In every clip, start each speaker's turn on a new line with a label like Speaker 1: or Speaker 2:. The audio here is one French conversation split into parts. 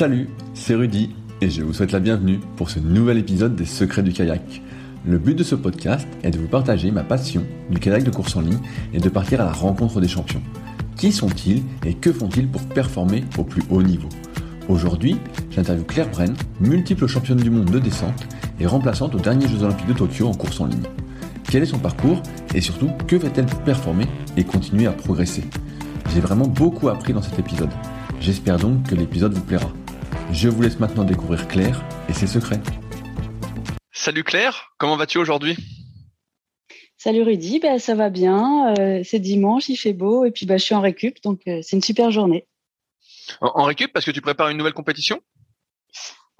Speaker 1: Salut, c'est Rudy et je vous souhaite la bienvenue pour ce nouvel épisode des Secrets du kayak. Le but de ce podcast est de vous partager ma passion du kayak de course en ligne et de partir à la rencontre des champions. Qui sont-ils et que font-ils pour performer au plus haut niveau? Aujourd'hui, j'interviewe Claire Bren, multiple championne du monde de descente et remplaçante aux derniers Jeux Olympiques de Tokyo en course en ligne. Quel est son parcours et surtout que fait-elle pour performer et continuer à progresser? J'ai vraiment beaucoup appris dans cet épisode. J'espère donc que l'épisode vous plaira. Je vous laisse maintenant découvrir Claire et ses secrets.
Speaker 2: Salut Claire, comment vas-tu aujourd'hui?
Speaker 3: Salut Rudy, bah, ça va bien. Euh, c'est dimanche, il fait beau et puis bah, je suis en récup, donc euh, c'est une super journée.
Speaker 2: En, en, récup parce que tu prépares une nouvelle compétition?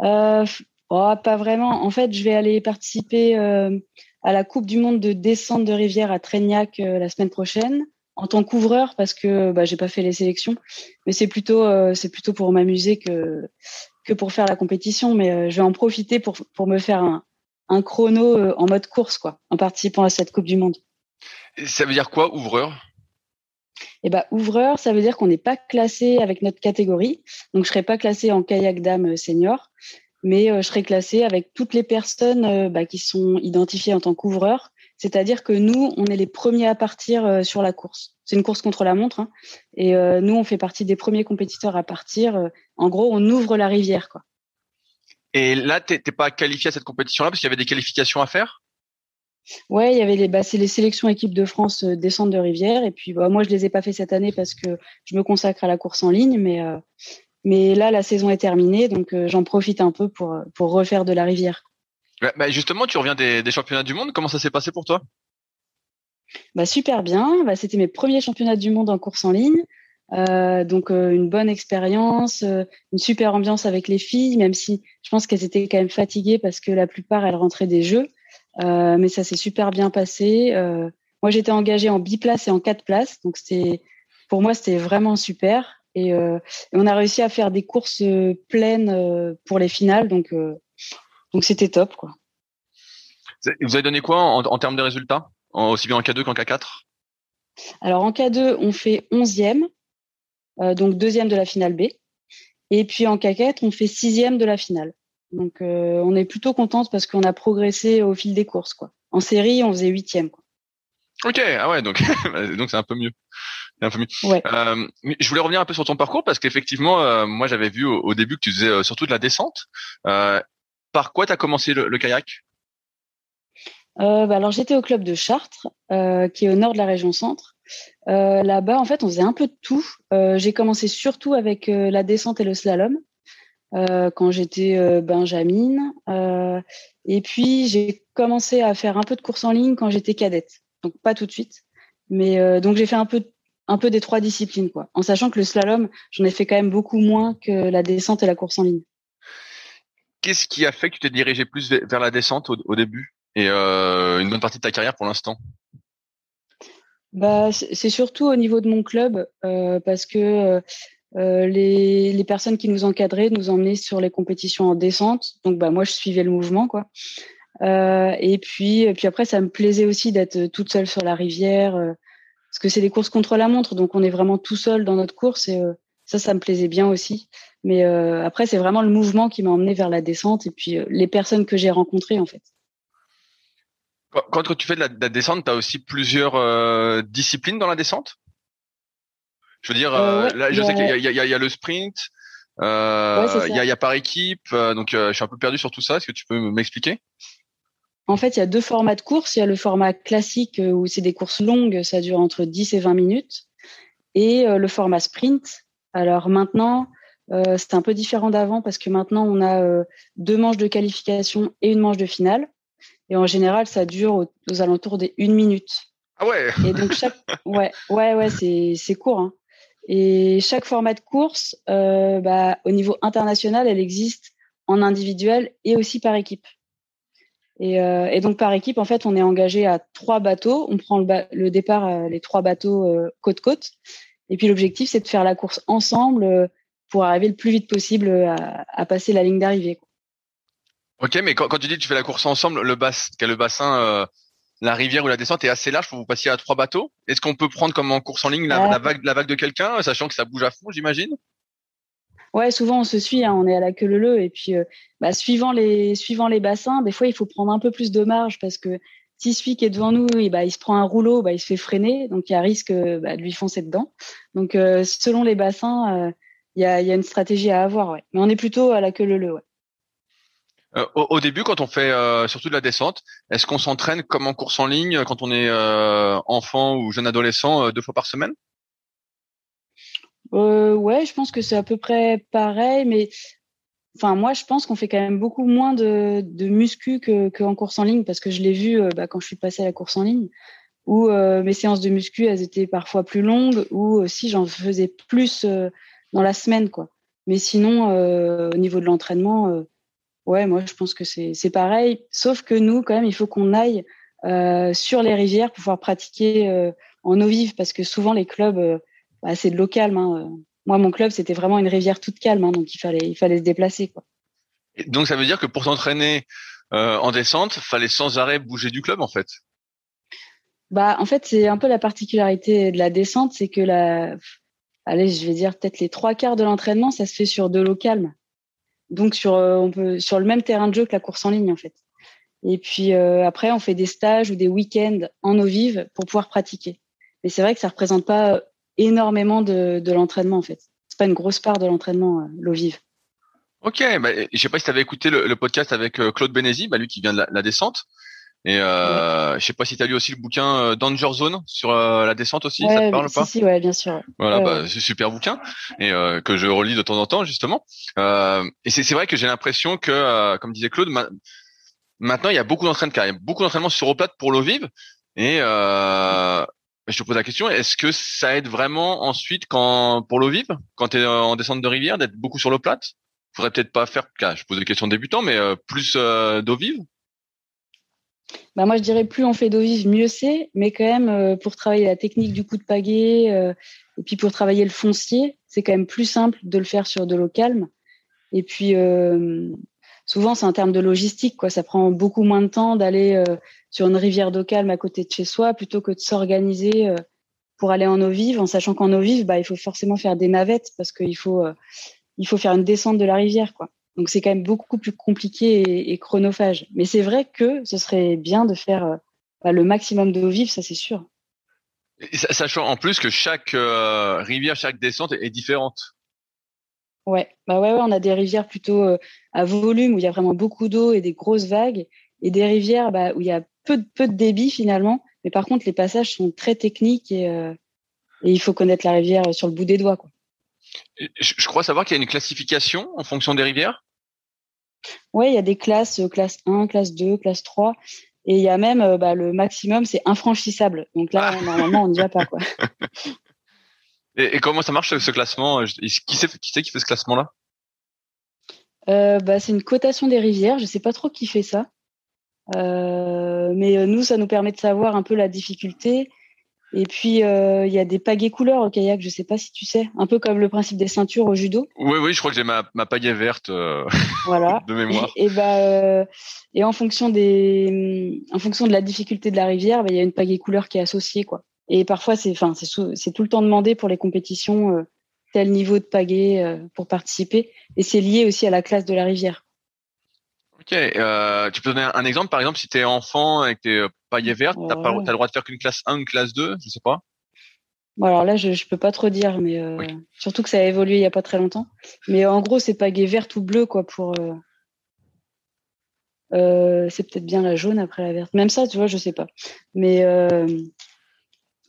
Speaker 3: Euh, oh, Pas vraiment. En fait, je vais aller participer euh, à la Coupe du Monde de descente de rivière à Trégnac euh, la semaine prochaine en tant qu'ouvreur parce que bah, j'ai pas fait les sélections, mais c'est plutôt c'est plutôt pour m'amuser que que pour faire la compétition. Mais je vais en profiter pour pour me faire un, un chrono en mode course, quoi, en participant à cette Coupe du Monde.
Speaker 2: Ça veut dire quoi, ouvreur?
Speaker 3: Eh ben, ouvreur, ça veut dire qu'on n'est pas classé avec notre catégorie. Donc, je serai pas classé en kayak dame senior, mais euh, je serai classé avec toutes les personnes euh, bah, qui sont identifiées en tant qu'ouvreur. C'est-à-dire que nous, on est les premiers à partir euh, sur la course. C'est une course contre la montre, hein, et nous, on fait partie des premiers compétiteurs à partir. en gros, on ouvre la rivière, quoi.
Speaker 2: Et là, t'es pas qualifié à cette compétition-là parce qu'il y avait des qualifications à faire?
Speaker 3: Ouais, il y avait les, bah, c'est les sélections équipes de France euh, descente de rivière. Et puis, bah, moi, je les ai pas fait cette année parce que je me consacre à la course en ligne. Mais, euh, mais là, la saison est terminée, donc euh, j'en profite un peu pour, pour refaire de la rivière.
Speaker 2: Bah, justement, tu reviens des, championnats du monde. Comment ça s'est passé pour toi?
Speaker 3: Bah, Super bien. Bah, C'était mes premiers championnats du monde en course en ligne. Euh, donc euh, une bonne expérience, euh, une super ambiance avec les filles, même si je pense qu'elles étaient quand même fatiguées parce que la plupart elles rentraient des jeux, mais ça s'est super bien passé. moi j'étais engagée en biplace et en quatre places, donc pour moi c'était vraiment super. Et, et, on a réussi à faire des courses pleines pour les finales, donc donc c'était top quoi.
Speaker 2: Vous avez donné quoi en, en termes de résultats, aussi bien en K2 qu'en K4
Speaker 3: alors en K2, on fait 11e, euh, donc deuxième de la finale B. Et puis en caquette, on fait sixième de la finale. Donc euh, on est plutôt contente parce qu'on a progressé au fil des courses. Quoi. En série, on faisait huitième. Quoi.
Speaker 2: Ok, ah ouais, donc donc c'est un peu mieux. Un peu mieux.
Speaker 3: Ouais.
Speaker 2: Euh, je voulais revenir un peu sur ton parcours parce qu'effectivement, euh, moi j'avais vu au, au, début que tu faisais euh, surtout de la descente. Euh, par quoi tu as commencé le, kayak?
Speaker 3: Bah Alors j'étais au club de Chartres, qui est au nord de la région centre. Euh, Là-bas, en fait, on faisait un peu de tout. Euh, j'ai commencé surtout avec euh, la descente et le slalom euh, quand j'étais euh, benjamine. et puis, j'ai commencé à faire un peu de course en ligne quand j'étais cadette. Donc, pas tout de suite. Mais donc, j'ai fait un peu un peu des trois disciplines, quoi. En sachant que le slalom, j'en ai fait quand même beaucoup moins que la descente et la course en ligne.
Speaker 2: Qu'est-ce qui a fait que tu t'es dirigé plus vers la descente au, début et euh, une bonne partie de ta carrière pour l'instant?
Speaker 3: Bah, c'est surtout au niveau de mon club euh, parce que euh, les, les, personnes qui nous encadraient nous emmenaient sur les compétitions en descente. Donc bah moi je suivais le mouvement quoi. Et puis puis après ça me plaisait aussi d'être toute seule sur la rivière parce que c'est des courses contre la montre donc on est vraiment tout seul dans notre course et ça ça me plaisait bien aussi. Mais euh, après c'est vraiment le mouvement qui m'a emmené vers la descente et puis les personnes que j'ai rencontrées en fait.
Speaker 2: Quand, quand tu fais de la, de la descente, tu as aussi plusieurs euh, disciplines dans la descente? Je veux dire, euh, ouais, là, je sais qu'il y, y, y, a le sprint, euh, ouais, il, y a, il y a par équipe, euh, donc je suis un peu perdu sur tout ça. Est-ce que tu peux m'expliquer?
Speaker 3: En fait, il y a deux formats de course. Il y a le format classique où c'est des courses longues, ça dure entre 10 et 20 minutes, et le format sprint. Alors maintenant, euh, c'est un peu différent d'avant parce que maintenant on a euh, deux manches de qualification et une manche de finale. Et en général, ça dure aux, aux alentours des une minute.
Speaker 2: Ah ouais.
Speaker 3: Et donc chaque, ouais, ouais, ouais, c'est c'est court. Hein. Et chaque format de course, euh, bah, au niveau international, elle existe en individuel et aussi par équipe. Et, euh, et donc par équipe, en fait, on est engagé à trois bateaux. On prend le, le départ, euh, les trois bateaux euh, côte côte. Et puis l'objectif, c'est de faire la course ensemble euh, pour arriver le plus vite possible à, à passer la ligne d'arrivée.
Speaker 2: Ok, mais quand, quand, tu dis que tu fais la course ensemble, le, bas, le bassin, euh, la rivière ou la descente est assez large pour vous passer à trois bateaux? Est-ce qu'on peut prendre comme en course en ligne la, la vague, la vague de quelqu'un, sachant que ça bouge à fond, j'imagine?
Speaker 3: Ouais, souvent on se suit, hein, on est à la queue leu leu et puis bah, suivant les suivant les bassins, des fois il faut prendre un peu plus de marge parce que si celui qui est devant nous, et bah, il se prend un rouleau, bah, il se fait freiner, donc il y a risque bah, de lui foncer dedans. Donc selon les bassins, il y a, y, a, une stratégie à avoir, ouais. Mais on est plutôt à la queue leu ouais.
Speaker 2: Euh, au, début, quand on fait euh, surtout de la descente, est-ce qu'on s'entraîne comme en course en ligne quand on est euh, enfant ou jeune adolescent deux fois par semaine?
Speaker 3: Ouais, je pense que c'est à peu près pareil, mais enfin moi, je pense qu'on fait quand même beaucoup moins de, de muscu que qu'en course en ligne parce que je l'ai vu bah, quand je suis passée à la course en ligne où mes séances de muscu elles étaient parfois plus longues ou si j'en faisais plus dans la semaine quoi. Mais sinon, au niveau de l'entraînement Ouais, moi je pense que c'est pareil. Sauf que nous, quand même, il faut qu'on aille euh, sur les rivières pour pouvoir pratiquer euh, en eau vive, parce que souvent les clubs, euh, bah, c'est de l'eau calme. Hein. Moi, mon club, c'était vraiment une rivière toute calme, hein, donc il fallait, il fallait se déplacer. Quoi.
Speaker 2: donc ça veut dire que pour s'entraîner en descente, fallait sans arrêt bouger du club, en fait?
Speaker 3: Bah, en fait, c'est un peu la particularité de la descente, c'est que la, allez, je vais dire peut-être les trois quarts de l'entraînement, ça se fait sur de l'eau calme donc sur euh, on peut sur le même terrain de jeu que la course en ligne en fait. Et puis euh, après on fait des stages ou des week-ends en eau vive pour pouvoir pratiquer. Mais c'est vrai que ça représente pas énormément de, de l'entraînement en fait. C'est pas une grosse part de l'entraînement euh, l'eau vive.
Speaker 2: Ok, bah, je sais pas si tu avais écouté le, podcast avec Claude Benesi, bah, lui qui vient de la descente. Et euh, je sais pas si tu as lu aussi le bouquin euh, Danger Zone sur euh, la descente aussi, ça te parle
Speaker 3: pas? Si, ouais, bien sûr.
Speaker 2: Voilà, bah, c'est super bouquin et euh, que je relis de temps en temps justement. et c'est vrai que j'ai l'impression que, comme disait Claude, maintenant il y a beaucoup d'entraînement, il y a beaucoup d'entraînement sur eau plate pour l'eau vive. Et je te pose la question, est-ce que ça aide vraiment ensuite pour l'eau vive, quand tu es en descente de rivière, d'être beaucoup sur l'eau plate? Faudrait peut-être pas faire, je pose des questions débutants, mais plus d'eau vive?
Speaker 3: Bah moi je dirais plus on fait d'eau vive, mieux c'est. Mais quand même euh, pour travailler la technique du coup de pagaie euh, et puis pour travailler le foncier, c'est quand même plus simple de le faire sur de l'eau calme. Et puis euh, souvent c'est en termes de logistique quoi. Ça prend beaucoup moins de temps d'aller sur une rivière d'eau calme à côté de chez soi plutôt que de s'organiser pour aller en eau vive, en sachant qu'en eau vive bah il faut forcément faire des navettes parce qu'il faut faut faire une descente de la rivière. Donc c'est quand même beaucoup plus compliqué et, chronophage. Mais c'est vrai que ce serait bien de faire euh, bah, le maximum d'eau vive, ça c'est sûr.
Speaker 2: sachant en plus que chaque euh, rivière, chaque descente est, différente.
Speaker 3: Ouais, bah ouais, on a des rivières plutôt euh, à volume où il y a vraiment beaucoup d'eau et des grosses vagues, et des rivières bah, où il y a peu de, peu de débit finalement. Mais par contre, les passages sont très techniques et, et il faut connaître la rivière sur le bout des doigts. Quoi.
Speaker 2: Je, je crois savoir qu'il y a une classification en fonction des rivières?
Speaker 3: Oui, il y a des classes, euh, classe 1, classe 2, classe 3. Et il y a même euh, bah, le maximum, c'est infranchissable. Donc là, ah. normalement, on n'y va pas. Quoi.
Speaker 2: Et, comment ça marche ce classement? Qui c'est qui, qui fait ce classement-là?
Speaker 3: Euh, bah, C'est une cotation des rivières. Je ne sais pas trop qui fait ça. mais nous, ça nous permet de savoir un peu la difficulté et puis, euh, il y a des pagaies couleurs au kayak, je sais pas si tu sais, un peu comme le principe des ceintures au judo.
Speaker 2: Oui, oui, je crois que j'ai ma, ma pagaie verte euh, voilà. de mémoire.
Speaker 3: Et, bah, euh, et en fonction des, en fonction de la difficulté de la rivière, bah, il y a une pagaie couleur qui est associée, quoi. Et parfois, c'est, enfin, c'est, c'est tout le temps demandé pour les compétitions tel niveau de pagaie pour participer, et c'est lié aussi à la classe de la rivière.
Speaker 2: Ok, euh, tu peux donner un exemple, par exemple, si tu es enfant et que tu es paillé verte, tu as, le droit de faire qu'une classe 1, une classe 2, je sais pas
Speaker 3: Bon, alors là, je, je peux pas trop dire, mais euh, surtout que ça a évolué il y a pas très longtemps. Mais en gros, c'est pagaie verte ou bleue, quoi, pour. Euh, euh, c'est peut-être bien la jaune après la verte. Même ça, tu vois, je sais pas. Mais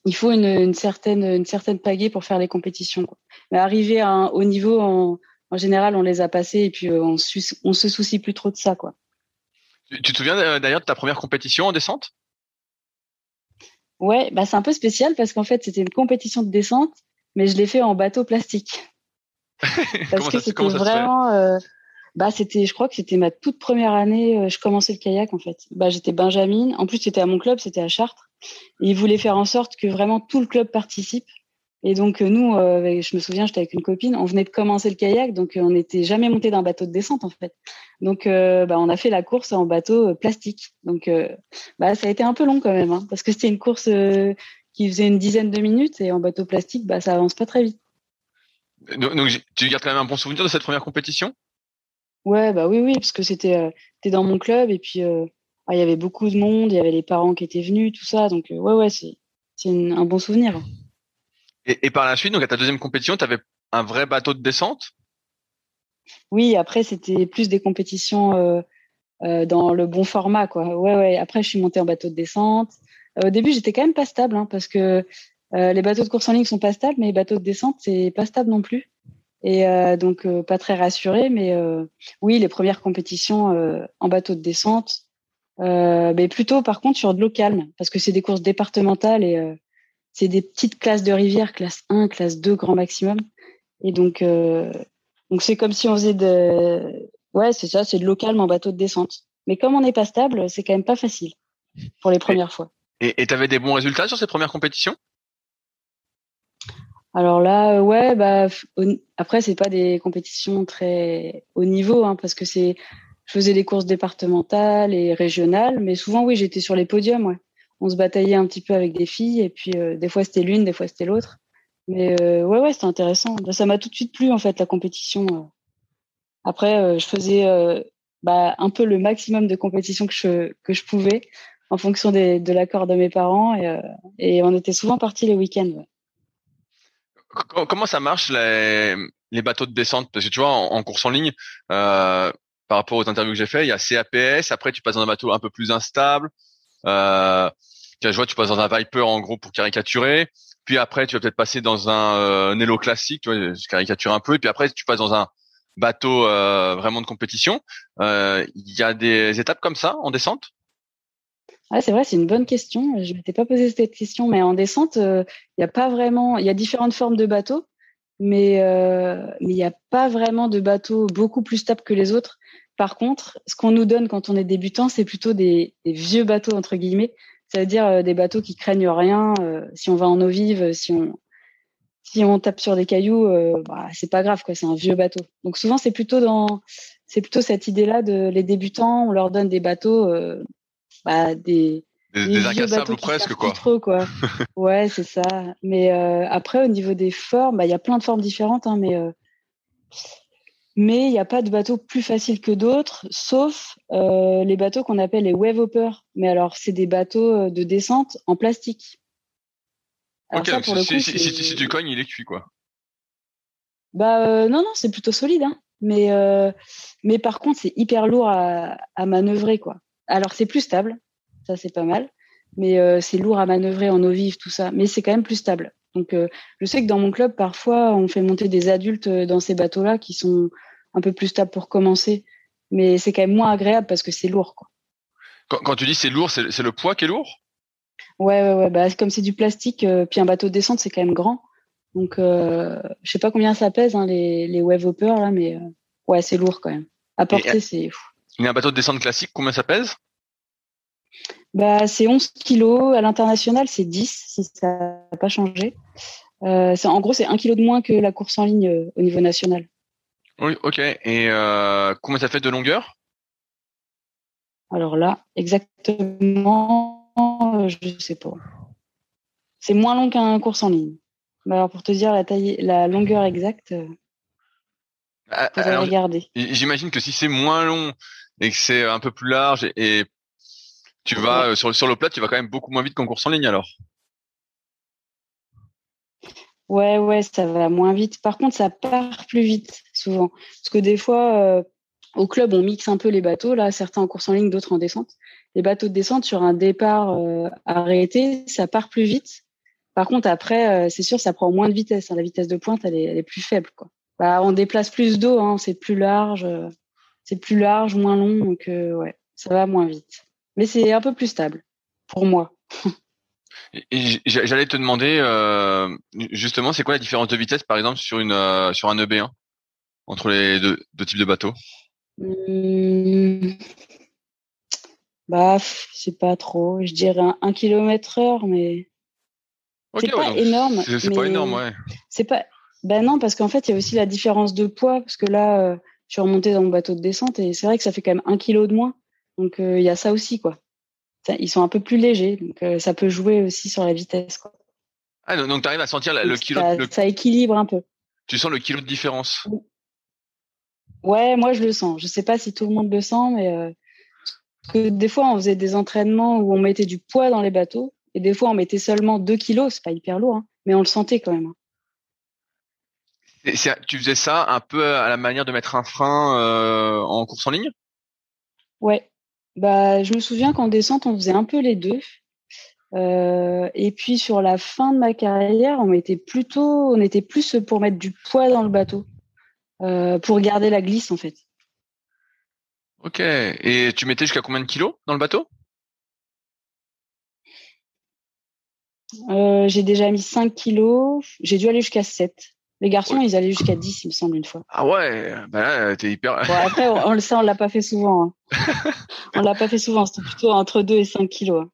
Speaker 3: il faut une, une, certaine une certaine pagaie pour faire les compétitions. Quoi. Mais arriver à un haut niveau, en, en général, on les a passés et puis on, on se soucie plus trop de ça, quoi.
Speaker 2: Tu te souviens d'ailleurs de ta première compétition en descente?
Speaker 3: Ouais, bah c'est un peu spécial parce qu'en fait c'était une compétition de descente, mais je l'ai fait en bateau plastique. parce que c'était vraiment, euh, bah c'était, je crois que c'était ma toute première année. Euh, je commençais le kayak en fait. Bah j'étais Benjamin. En plus c'était à mon club, c'était à Chartres. Et ils voulaient faire en sorte que vraiment tout le club participe. Et donc euh, nous, euh, je me souviens, j'étais avec une copine, on venait de commencer le kayak, donc euh, on n'était jamais monté d'un bateau de descente en fait. Donc bah, on a fait la course en bateau plastique. Donc bah, ça a été un peu long quand même, hein, parce que c'était une course qui faisait une dizaine de minutes et en bateau plastique, bah ça avance pas très vite.
Speaker 2: Donc, tu gardes quand même un bon souvenir de cette première compétition?
Speaker 3: Ouais, bah oui, oui, parce que c'était dans mon club et puis il y avait beaucoup de monde, il y avait les parents qui étaient venus, tout ça. Donc, euh, ouais, ouais, c'est un bon souvenir.
Speaker 2: Et, et, par la suite, donc à ta deuxième compétition, tu avais un vrai bateau de descente?
Speaker 3: Oui, après, c'était plus des compétitions euh, euh, dans le bon format, quoi. Ouais, ouais. Après, je suis montée en bateau de descente. au début, j'étais quand même pas stable, hein, parce que les bateaux de course en ligne sont pas stables, mais les bateaux de descente, c'est pas stable non plus. Et donc, pas très rassurée. Mais oui, les premières compétitions en bateau de descente, euh, mais plutôt par contre sur de l'eau calme, parce que c'est des courses départementales et euh, c'est des petites classes de rivière, classe 1, classe 2 grand maximum. Et donc, euh, donc c'est comme si on faisait de, ouais, c'est ça, c'est de l'eau calme en bateau de descente. Mais comme on n'est pas stable, c'est quand même pas facile pour les premières fois.
Speaker 2: Et tu avais des bons résultats sur ces premières compétitions?
Speaker 3: Alors là, ouais, bah après c'est pas des compétitions très haut niveau, hein, parce que c'est je faisais des courses départementales et régionales, mais souvent, oui, j'étais sur les podiums. On se bataillait un petit peu avec des filles, et puis euh, des fois c'était l'une, des fois c'était l'autre. Mais euh, ouais, ouais, c'était intéressant. Bah, ça m'a tout de suite plu en fait la compétition. Euh. Après, je faisais bah, un peu le maximum de compétition que je que je pouvais en fonction de l'accord de mes parents, et, on était souvent partis les week-ends.
Speaker 2: Comment ça marche les, bateaux de descente? Parce que tu vois, en, course en ligne, par rapport aux interviews que j'ai fait, il y a CAPS. Après, tu passes dans un bateau un peu plus instable. Euh, tu vois, tu passes dans un Viper en gros pour caricaturer. Puis après, tu vas peut-être passer dans un euh, classique, tu vois, je caricature un peu. Et puis après, tu passes dans un bateau euh, vraiment de compétition. Euh, il y a des étapes comme ça en descente?
Speaker 3: Ah, c'est vrai, c'est une bonne question. Je m'étais pas posé cette question, mais en descente, il n'y a pas vraiment. Il y a différentes formes de bateaux, mais il n'y a pas vraiment de bateaux beaucoup plus stables que les autres. Par contre, ce qu'on nous donne quand on est débutant, c'est plutôt des, vieux bateaux entre guillemets, c'est-à-dire euh, des bateaux qui craignent rien. Euh, si on va en eau vive, si on si on tape sur des cailloux, euh, bah, c'est pas grave quoi. C'est un vieux bateau. Donc souvent c'est plutôt dans c'est plutôt cette idée-là de les débutants, on leur donne des bateaux, bah, des
Speaker 2: des, des, presque quoi.
Speaker 3: Trop, quoi. ouais, c'est ça. Mais après au niveau des formes, bah, il y a plein de formes différentes, hein, mais mais il n'y a pas de bateau plus facile que d'autres, sauf euh, les bateaux qu'on appelle les wave hoppers. Mais alors, c'est des bateaux euh, de descente en plastique.
Speaker 2: ok, si, tu cognes, il est cuit, quoi.
Speaker 3: Bah euh, non, non, c'est plutôt solide. Hein. Mais, mais par contre, c'est hyper lourd à, à manœuvrer, quoi. Alors, c'est plus stable, ça c'est pas mal. Mais c'est lourd à manœuvrer en eau vive, tout ça. Mais c'est quand même plus stable. Donc, euh, je sais que dans mon club, parfois, on fait monter des adultes euh, dans ces bateaux-là qui sont un peu plus stables pour commencer. Mais c'est quand même moins agréable parce que c'est lourd. Quoi.
Speaker 2: Quand, tu dis c'est lourd, c'est le poids qui est lourd?
Speaker 3: Ouais, ouais, ouais. Bah, comme c'est du plastique, euh, puis un bateau de descente, c'est quand même grand. Donc, euh, je sais pas combien ça pèse, hein, les, les wave hoppers, là, mais ouais, c'est lourd quand même. À porter, c'est.
Speaker 2: Mais un bateau de descente classique, combien ça pèse?
Speaker 3: Bah, c'est 11 kilos. À l'international, c'est 10, si ça n'a pas changé. Euh, en gros, c'est 1 kilo de moins que la course en ligne euh, au niveau national.
Speaker 2: Oui, ok. Et euh, combien ça fait de longueur?
Speaker 3: Alors là, exactement, je ne sais pas. C'est moins long qu'un course en ligne. Mais alors, pour te dire la taille, la longueur exacte,
Speaker 2: ah, regarder. J'imagine que si c'est moins long et que c'est un peu plus large et tu vas euh, sur, sur le plat, tu vas quand même beaucoup moins vite qu'en course en ligne alors.
Speaker 3: Ouais, ouais, ça va moins vite. Par contre, ça part plus vite souvent. Parce que des fois, euh, au club, on mixe un peu les bateaux. Là, certains en course en ligne, d'autres en descente. Les bateaux de descente sur un départ euh, arrêté, ça part plus vite. Par contre, après, c'est sûr, ça prend moins de vitesse. Hein. La vitesse de pointe, elle est, elle plus faible. Bah, on déplace plus d'eau, hein. c'est plus large, c'est plus large, moins long, donc ouais, ça va moins vite mais c'est un peu plus stable pour moi.
Speaker 2: J'allais te demander euh, justement, c'est quoi la différence de vitesse, par exemple, sur une euh, sur un EB1 entre les deux, types de bateaux?
Speaker 3: Mmh. Bah, c'est pas trop. Je dirais un, km heure, mais c'est pas énorme.
Speaker 2: C'est pas énorme, ouais.
Speaker 3: C'est pas. Ben non, parce qu'en fait, il y a aussi la différence de poids, parce que là, euh, je suis remontée dans mon bateau de descente et c'est vrai que ça fait quand même un kilo de moins. Donc euh, il y a ça aussi quoi. ils sont un peu plus légers, donc euh, ça peut jouer aussi sur la vitesse quoi.
Speaker 2: Ah donc tu arrives à sentir le kilo.
Speaker 3: Ça, équilibre un peu.
Speaker 2: Tu sens le kilo de différence?
Speaker 3: Ouais, moi je le sens. Je sais pas si tout le monde le sent, mais euh, que des fois on faisait des entraînements où on mettait du poids dans les bateaux et des fois on mettait seulement 2 kilos, c'est pas hyper lourd, hein, mais on le sentait quand même. Hein.
Speaker 2: Et tu faisais ça un peu à la manière de mettre un frein euh, en course en ligne?
Speaker 3: Ouais. Bah, je me souviens qu'en descente, on faisait un peu les deux. Euh, et puis sur la fin de ma carrière, on était plutôt, on était plus pour mettre du poids dans le bateau, euh, pour garder la glisse en fait.
Speaker 2: Ok. Et tu mettais jusqu'à combien de kilos dans le bateau?
Speaker 3: Euh, J'ai déjà mis 5 kilos. J'ai dû aller jusqu'à 7. Les garçons, ils allaient jusqu'à 10, il me semble, une fois.
Speaker 2: Ah ouais, bah t'es hyper.
Speaker 3: Bon, après, on, le sait, on l'a pas fait souvent. Hein. on l'a pas fait souvent, c'était plutôt entre 2 et 5 kilos.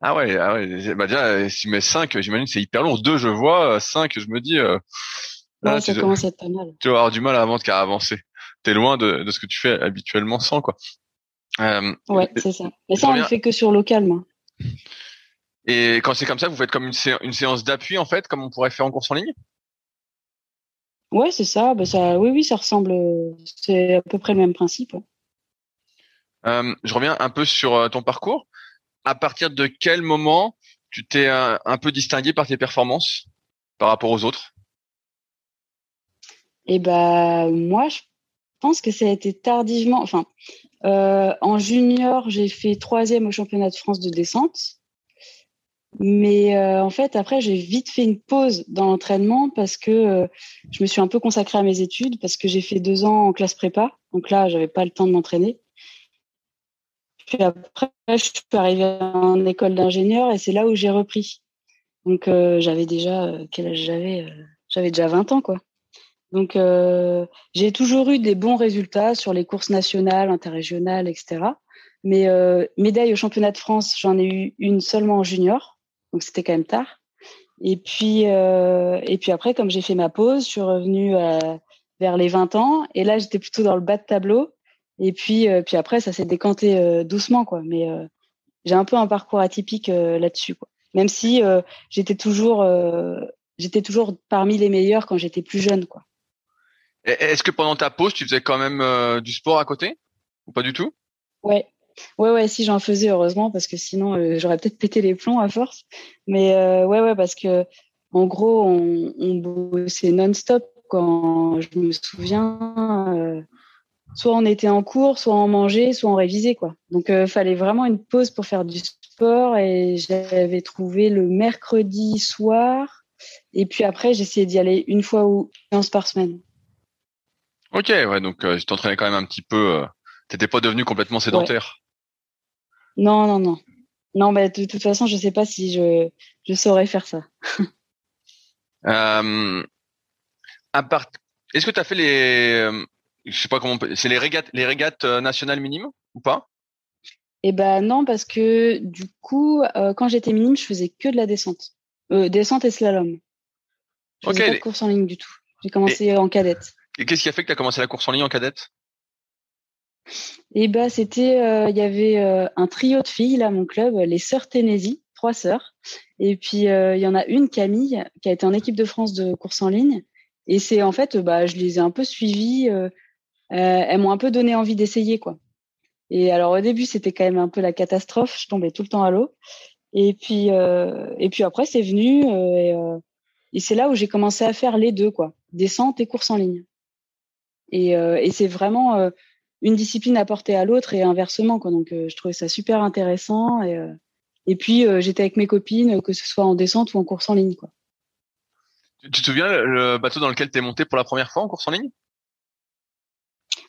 Speaker 2: Ah ouais, ah ouais. Bah déjà, si tu mets 5, j'imagine que c'est hyper lourd. 2, je vois. 5, je me dis. Euh,
Speaker 3: là, ça commence à être pas mal.
Speaker 2: Tu vas avoir du mal à avancer qu'à avancer. T'es loin de, de ce que tu fais habituellement sans, quoi.
Speaker 3: Euh, ouais, c'est ça. Mais ça, on le fait que sur local, moi.
Speaker 2: Et quand c'est comme ça, vous faites comme une, une séance d'appui, en fait, comme on pourrait faire en course en ligne?
Speaker 3: Ouais, c'est ça. Bah, ça. Oui, oui, ça ressemble. C'est à peu près le même principe.
Speaker 2: Euh, je reviens un peu sur euh, ton parcours. À partir de quel moment tu t'es un, peu distingué par tes performances par rapport aux autres?
Speaker 3: Eh ben, moi, je pense que ça a été tardivement. Enfin, euh, en junior, j'ai fait troisième au championnat de France de descente. Mais euh, en fait, après, j'ai vite fait une pause dans l'entraînement parce que euh, je me suis un peu consacrée à mes études, parce que j'ai fait deux ans en classe prépa. Donc là, j'avais pas le temps de m'entraîner. Puis après, je suis arrivée en école d'ingénieur et c'est là où j'ai repris. Donc euh, j'avais déjà quel âge j'avais J'avais déjà 20 ans, quoi. Donc j'ai toujours eu des bons résultats sur les courses nationales, interrégionales, etc. Mais médaille au championnat de France, j'en ai eu une seulement en junior donc c'était quand même tard. Et puis, euh, et puis après, comme j'ai fait ma pause, je suis revenue euh, vers les 20 ans. Et là, j'étais plutôt dans le bas de tableau. Et puis, euh, puis après, ça s'est décanté doucement, quoi. Mais j'ai un peu un parcours atypique là-dessus, quoi. Même si j'étais toujours, j'étais toujours parmi les meilleurs quand j'étais plus jeune, quoi.
Speaker 2: Est-ce que pendant ta pause, tu faisais quand même du sport à côté? Ou pas du tout?
Speaker 3: Ouais, Ouais, ouais, si j'en faisais heureusement parce que sinon euh, j'aurais peut-être pété les plombs à force. Mais euh, ouais, ouais, parce que en gros on, on bossait non-stop quand je me souviens. Euh, soit on était en cours, soit on mangeait, soit on révisait quoi. Donc il fallait vraiment une pause pour faire du sport et j'avais trouvé le mercredi soir. Et puis après j'essayais d'y aller une fois ou once par semaine.
Speaker 2: Ok, ouais, donc tu t'entraînais quand même un petit peu. T'étais pas devenu complètement sédentaire.
Speaker 3: Non, non, non. Non, mais de, toute façon, je sais pas si je, je saurais faire ça.
Speaker 2: euh, à part... Est-ce que tu as fait les, euh, je sais pas comment, c'est les régates, les régates euh, nationales minimes ou pas?
Speaker 3: Eh ben non, parce que du coup, euh, quand j'étais minime, je faisais que de la descente, euh, descente et slalom. Je faisais pas de course en ligne du tout. J'ai commencé en cadette.
Speaker 2: Et qu'est-ce qui a fait que tu as commencé la course en ligne en cadette?
Speaker 3: Et bah c'était, euh, il y avait euh, un trio de filles là, mon club, les sœurs Tennessee, trois sœurs. Et puis euh, il y en a une, Camille, qui a été en équipe de France de course en ligne. Et c'est en fait, bah je les ai un peu suivies. elles m'ont un peu donné envie d'essayer quoi. Et alors au début c'était quand même un peu la catastrophe, je tombais tout le temps à l'eau. Et puis et puis après c'est venu et, c'est là où j'ai commencé à faire les deux quoi, descente et course en ligne. Et c'est vraiment une discipline apportée à l'autre et inversement. Quoi. Donc, euh, je trouvais ça super intéressant. Et, euh, et puis, euh, j'étais avec mes copines, que ce soit en descente ou en course en ligne. Quoi.
Speaker 2: Tu te souviens le bateau dans lequel tu es monté pour la première fois en course en ligne?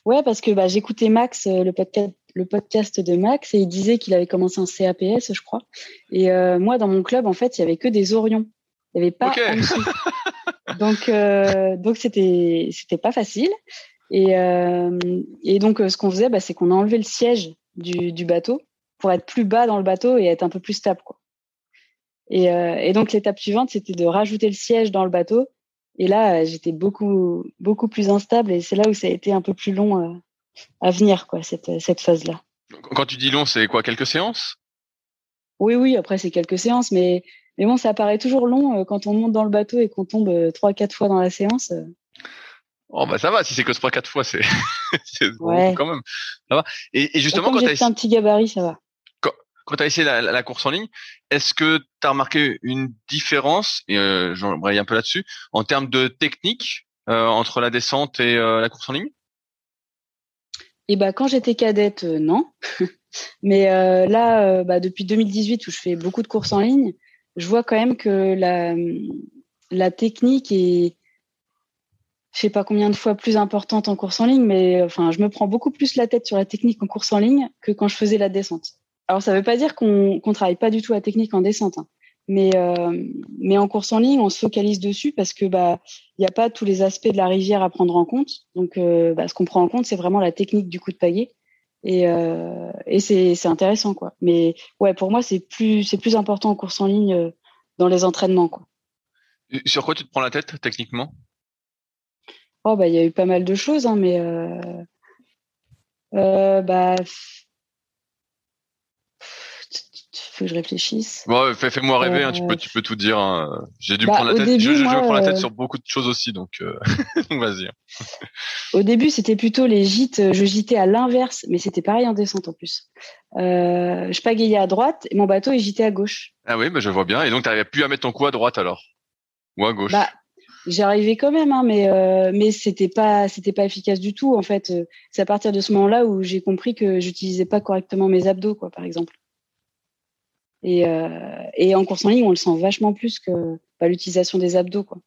Speaker 3: Ouais, parce que bah, j'écoutais Max, le podcast, le podcast de Max, et il disait qu'il avait commencé un CAPS, je crois. Et moi, dans mon club, en fait, il y avait que des Orions. Il n'y avait pas en dessous. donc, donc c'était c'était pas facile. Et, euh, et donc, euh, ce qu'on faisait, bah, c'est qu'on a enlevé le siège du, du, bateau pour être plus bas dans le bateau et être un peu plus stable. Quoi. Et, euh, et donc, l'étape suivante, c'était de rajouter le siège dans le bateau. Et là, j'étais beaucoup, beaucoup plus instable et c'est là où ça a été un peu plus long à venir, quoi, cette, cette phase-là.
Speaker 2: Quand tu dis long, c'est quoi, quelques séances?
Speaker 3: Oui, oui, après, c'est quelques séances, mais, mais bon, ça paraît toujours long quand on monte dans le bateau et qu'on tombe trois, quatre fois dans la séance
Speaker 2: Oh bah ça va, si c'est que sport quatre fois, c'est ouais. quand même. Ça va. Et, justement,
Speaker 3: quand tu as un petit gabarit, ça va.
Speaker 2: Quand, tu as essayé la, course en ligne, est-ce que tu as remarqué une différence, et euh, j'en un peu là-dessus, en termes de technique euh, entre la descente et euh, la course en ligne?
Speaker 3: Et eh bah quand j'étais cadette, euh, non. Mais euh, là, bah, depuis 2018 où je fais beaucoup de courses en ligne, je vois quand même que la, la technique est je sais pas combien de fois plus importante en course en ligne, mais enfin, je me prends beaucoup plus la tête sur la technique en course en ligne que quand je faisais la descente. Alors, ça veut pas dire qu'on qu'on travaille pas du tout la technique en descente, hein. mais euh, mais en course en ligne, on se focalise dessus parce que bah il n'y a pas tous les aspects de la rivière à prendre en compte. Donc, euh, bah, ce qu'on prend en compte, c'est vraiment la technique du coup de pagaie. Et, euh, c'est, intéressant quoi. Mais ouais, pour moi, c'est plus c'est plus important en course en ligne dans les entraînements quoi.
Speaker 2: Sur quoi tu te prends la tête techniquement?
Speaker 3: Oh, bah, il y a eu pas mal de choses, hein, mais euh, euh, bah, faut que je réfléchisse.
Speaker 2: Fais-moi rêver, hein, tu peux, tu peux tout dire. Hein. J'ai dû bah, prendre la tête. je, je, prends la tête euh, sur beaucoup de choses aussi, donc, vas-y.
Speaker 3: Au début, c'était plutôt les gîtes. Je gitais à l'inverse, mais c'était pareil en descente en plus. je pagayais à droite et mon bateau il gitait à gauche.
Speaker 2: Ah oui, bah, je vois bien. Et donc, tu n'arrivais plus à mettre ton coup à droite alors? Ou à gauche?
Speaker 3: Bah, J'y arrivais quand même, hein, mais euh, mais c'était pas c'était pas efficace du tout. En fait, euh, c'est à partir de ce moment-là où j'ai compris que j'utilisais pas correctement mes abdos, quoi, par exemple. Et euh, et en course en ligne, on le sent vachement plus que bah, l'utilisation des abdos, quoi.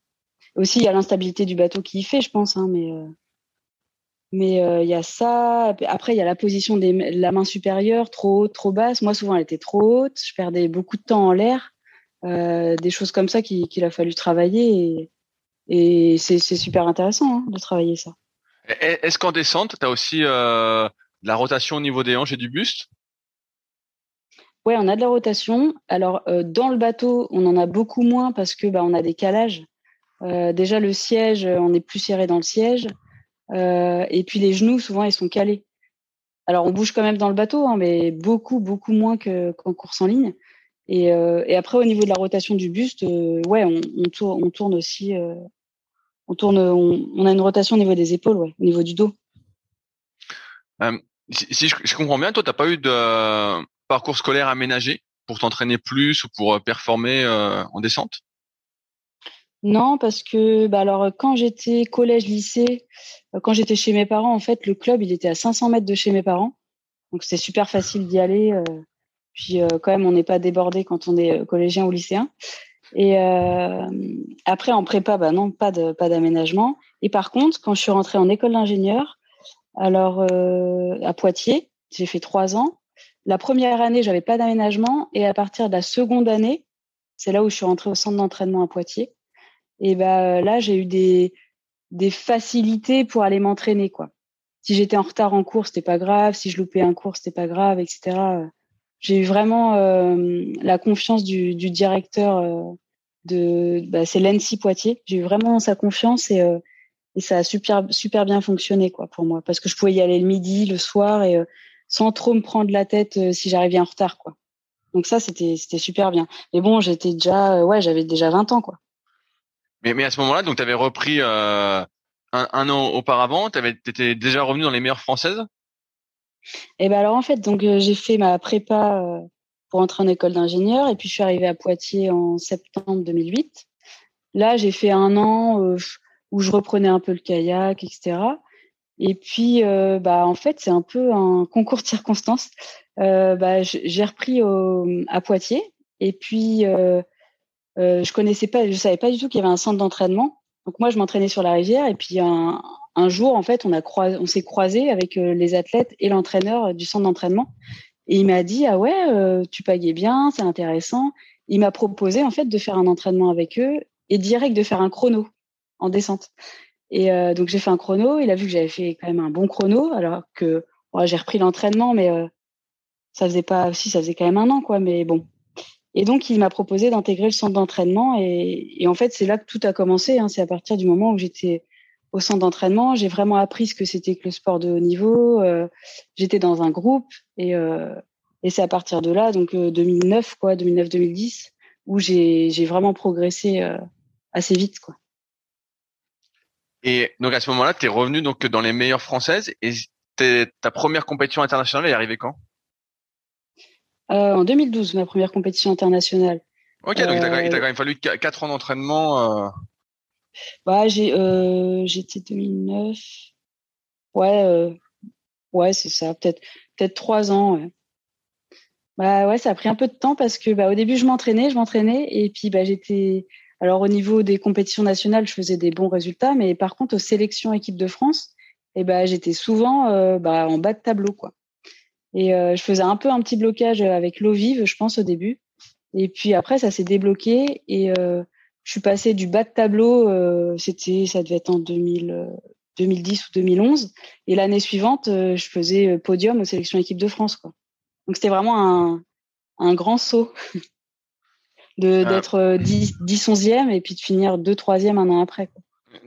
Speaker 3: Aussi, il y a l'instabilité du bateau qui y fait, je pense, hein, mais euh, mais il y a ça. Après, il y a la position de la main supérieure, trop haute, trop basse. Moi, souvent, elle était trop haute. Je perdais beaucoup de temps en l'air. des choses comme ça qu'il a fallu travailler. Et c'est super intéressant hein, de travailler ça.
Speaker 2: Est-ce qu'en descente, tu as aussi euh, de la rotation au niveau des hanches et du buste?
Speaker 3: Ouais, on a de la rotation. Alors euh, dans le bateau, on en a beaucoup moins parce que bah, on a des calages. Euh, déjà le siège, on est plus serré dans le siège. et puis les genoux, souvent, ils sont calés. Alors on bouge quand même dans le bateau, hein, mais beaucoup, beaucoup moins qu'en course en ligne. Et, et, après, au niveau de la rotation du buste, ouais, on, on, tourne, on tourne aussi on tourne, on, a une rotation au niveau des épaules, ouais, au niveau du dos.
Speaker 2: Euh, si, je, comprends bien, toi, t'as pas eu de parcours scolaire aménagé pour t'entraîner plus ou pour euh, performer euh, en descente?
Speaker 3: Non, parce que bah alors quand j'étais collège, lycée, quand j'étais chez mes parents, en fait, le club il était à 500 mètres de chez mes parents, donc c'est super facile d'y aller. puis quand même, on n'est pas débordé quand on est collégien ou lycéen. Et euh, après, en prépa, bah non, pas de pas d'aménagement. Et par contre, quand je suis rentrée en école d'ingénieur, alors euh, à Poitiers, j'ai fait trois ans. La première année, j'avais pas d'aménagement, et à partir de la seconde année, c'est là où je suis rentrée au centre d'entraînement à Poitiers. Et ben là, j'ai eu des des facilités pour aller m'entraîner, quoi. Si j'étais en retard en cours, c'était pas grave. Si je loupais un cours, c'était pas grave, etc j'ai eu vraiment euh, la confiance du, du directeur euh, de bah, c'est l'ENSI Poitiers. J'ai eu vraiment sa confiance et, euh, et ça a super super bien fonctionné quoi pour moi parce que je pouvais y aller le midi, le soir et sans trop me prendre la tête si j'arrivais en retard quoi. Donc ça c'était c'était super bien. Mais bon, j'étais déjà ouais, j'avais déjà 20 ans quoi.
Speaker 2: Mais mais à ce moment-là, donc tu avais repris un, un, an auparavant, tu étais déjà revenu dans les meilleures françaises?
Speaker 3: Et ben alors en fait, donc euh, j'ai fait ma prépa euh, pour entrer en école d'ingénieur et puis je suis arrivée à Poitiers en septembre 2008. Là, j'ai fait un an euh, où je reprenais un peu le kayak, etc. Et puis, bah en fait, c'est un peu un concours de circonstances. bah, j'ai repris à Poitiers et puis je connaissais pas, je savais pas du tout qu'il y avait un centre d'entraînement. Donc moi, je m'entraînais sur la rivière et puis un, un jour, en fait, on s'est croisé avec euh, les athlètes et l'entraîneur du centre d'entraînement. Et il m'a dit, ah ouais, euh, tu payais bien, c'est intéressant. Il m'a proposé, en fait, de faire un entraînement avec eux et direct de faire un chrono en descente. Et euh, donc, j'ai fait un chrono. Il a vu que j'avais fait quand même un bon chrono, alors que j'ai repris l'entraînement, mais ça faisait pas, si, ça faisait quand même un an, quoi, mais bon. Et donc, il m'a proposé d'intégrer le centre d'entraînement. Et, en fait, c'est là que tout a commencé. Hein. C'est à partir du moment où j'étais au centre d'entraînement. J'ai vraiment appris ce que c'était que le sport de haut niveau. Euh, j'étais dans un groupe et, euh, et c'est à partir de là, donc 2009 euh, quoi, 2009-2010, où j'ai vraiment progressé assez vite quoi.
Speaker 2: Et donc à ce moment-là, tu es revenu donc dans les meilleures françaises et ta première compétition internationale est arrivée quand?
Speaker 3: En 2012, ma première compétition internationale.
Speaker 2: Ok, donc il t'a quand même fallu 4 ans d'entraînement.
Speaker 3: Bah, j'ai euh, j'étais 2009. Ouais, euh, ouais, c'est ça, peut-être peut-être trois ans. Bah ouais, ça a pris un peu de temps parce que bah au début je m'entraînais, je m'entraînais et puis bah j'étais alors au niveau des compétitions nationales, je faisais des bons résultats, mais par contre aux sélections équipe de France, et eh ben j'étais souvent euh, bah, en bas de tableau quoi. Et euh, je faisais un peu un petit blocage avec l'eau vive, je pense au début. Et puis après ça s'est débloqué et je suis passée du bas de tableau, c'était ça devait être en 2000, 2010 ou 2011. Et l'année suivante, je faisais podium aux sélections équipe de France quoi. Donc c'était vraiment un, un grand saut de d'être 10, 10 11e et puis de finir 2 3e un an après. Quoi.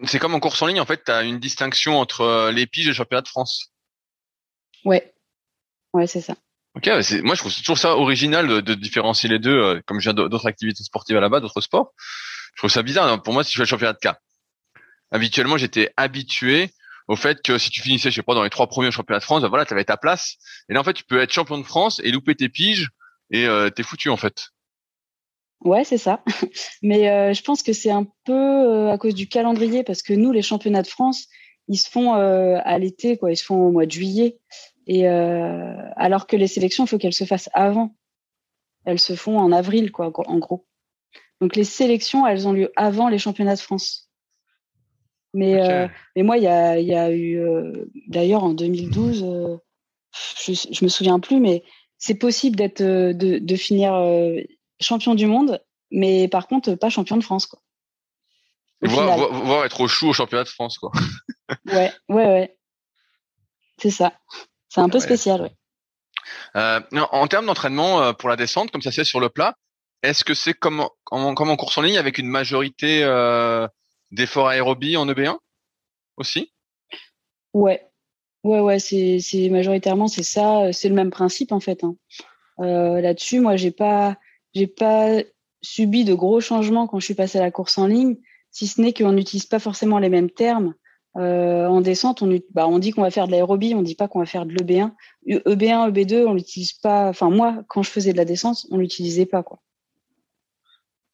Speaker 2: C'est comme en course en ligne, en fait, tu as une distinction entre euh, les piges et le championnat de France.
Speaker 3: Ouais. Ouais, c'est ça.
Speaker 2: Ok, moi je trouve toujours ça original de, différencier les deux, euh, comme je viens d'autres activités sportives à la base, d'autres sports. Je trouve ça bizarre. Pour moi, si je fais le championnat de cas, habituellement j'étais habitué au fait que si tu finissais, je sais pas, dans les trois premiers championnats de France, ben voilà, tu avais ta place. Et là, en fait, tu peux être champion de France et louper tes piges et euh, t'es foutu en fait.
Speaker 3: Ouais, c'est ça. Mais euh, je pense que c'est un peu euh, à cause du calendrier parce que nous, les championnats de France, ils se font euh, à l'été, quoi. Ils se font au mois de juillet. Et alors que les sélections, il faut qu'elles se fassent avant. Elles se font en avril, quoi, en gros. Donc les sélections, elles ont lieu avant les championnats de France. Mais mais moi, il y a, y a eu d'ailleurs en 2012, je, je me souviens plus, mais c'est possible d'être de, de finir champion du monde, mais par contre, pas champion de France, quoi.
Speaker 2: Voir, être au chou au championnat de France, quoi.
Speaker 3: ouais, ouais, ouais. C'est ça. C'est un peu spécial, ouais.
Speaker 2: Euh, en termes d'entraînement euh, pour la descente, comme ça c'est sur le plat, est-ce que c'est comme en, course en ligne avec une majorité euh, d'efforts aérobie en EB1 aussi?
Speaker 3: Ouais, ouais, ouais, c'est majoritairement c'est ça, c'est le même principe en fait. Hein. Là-dessus, moi j'ai pas j'ai pas subi de gros changements quand je suis passée à la course en ligne, si ce n'est qu'on n'utilise pas forcément les mêmes termes. Euh, en descente, on, bah, on dit qu'on va faire de l'aérobie, on dit pas qu'on va faire de l'EB1. EB1, EB2, on l'utilise pas. Enfin, moi, quand je faisais de la descente, on l'utilisait pas.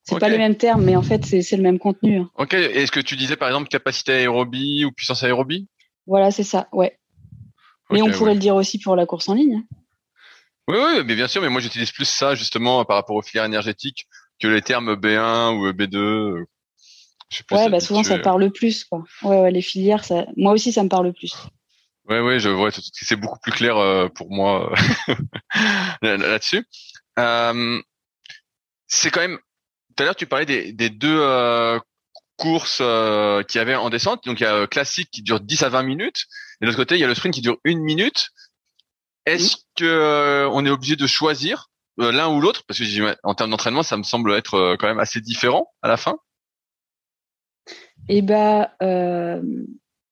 Speaker 3: C'est pas les mêmes termes, mais en fait, c'est le même contenu. Hein.
Speaker 2: Ok. Est-ce que tu disais par exemple capacité aérobie ou puissance aérobie?
Speaker 3: Voilà, c'est ça. Ouais. mais on pourrait le dire aussi pour la course en ligne. Hein.
Speaker 2: Oui, oui, mais bien sûr, mais moi j'utilise plus ça justement par rapport aux filières énergétiques que les termes B1 ou B2.
Speaker 3: Je ouais, bah souvent ça parle plus, quoi. Ouais, ouais, les filières, ça, moi aussi ça me parle plus.
Speaker 2: Ouais, ouais, je vois, c'est beaucoup plus clair euh, pour moi euh, là-dessus. Euh, c'est quand même. Tout à l'heure, tu parlais des, des deux courses qu'il y avait en descente. Donc il y a classique qui dure 10 à 20 minutes, et de l'autre côté il y a le sprint qui dure une minute. Est-ce que euh, on est obligé de choisir euh, l'un ou l'autre? Parce que en termes d'entraînement, ça me semble être euh, quand même assez différent à la fin.
Speaker 3: Eh ben,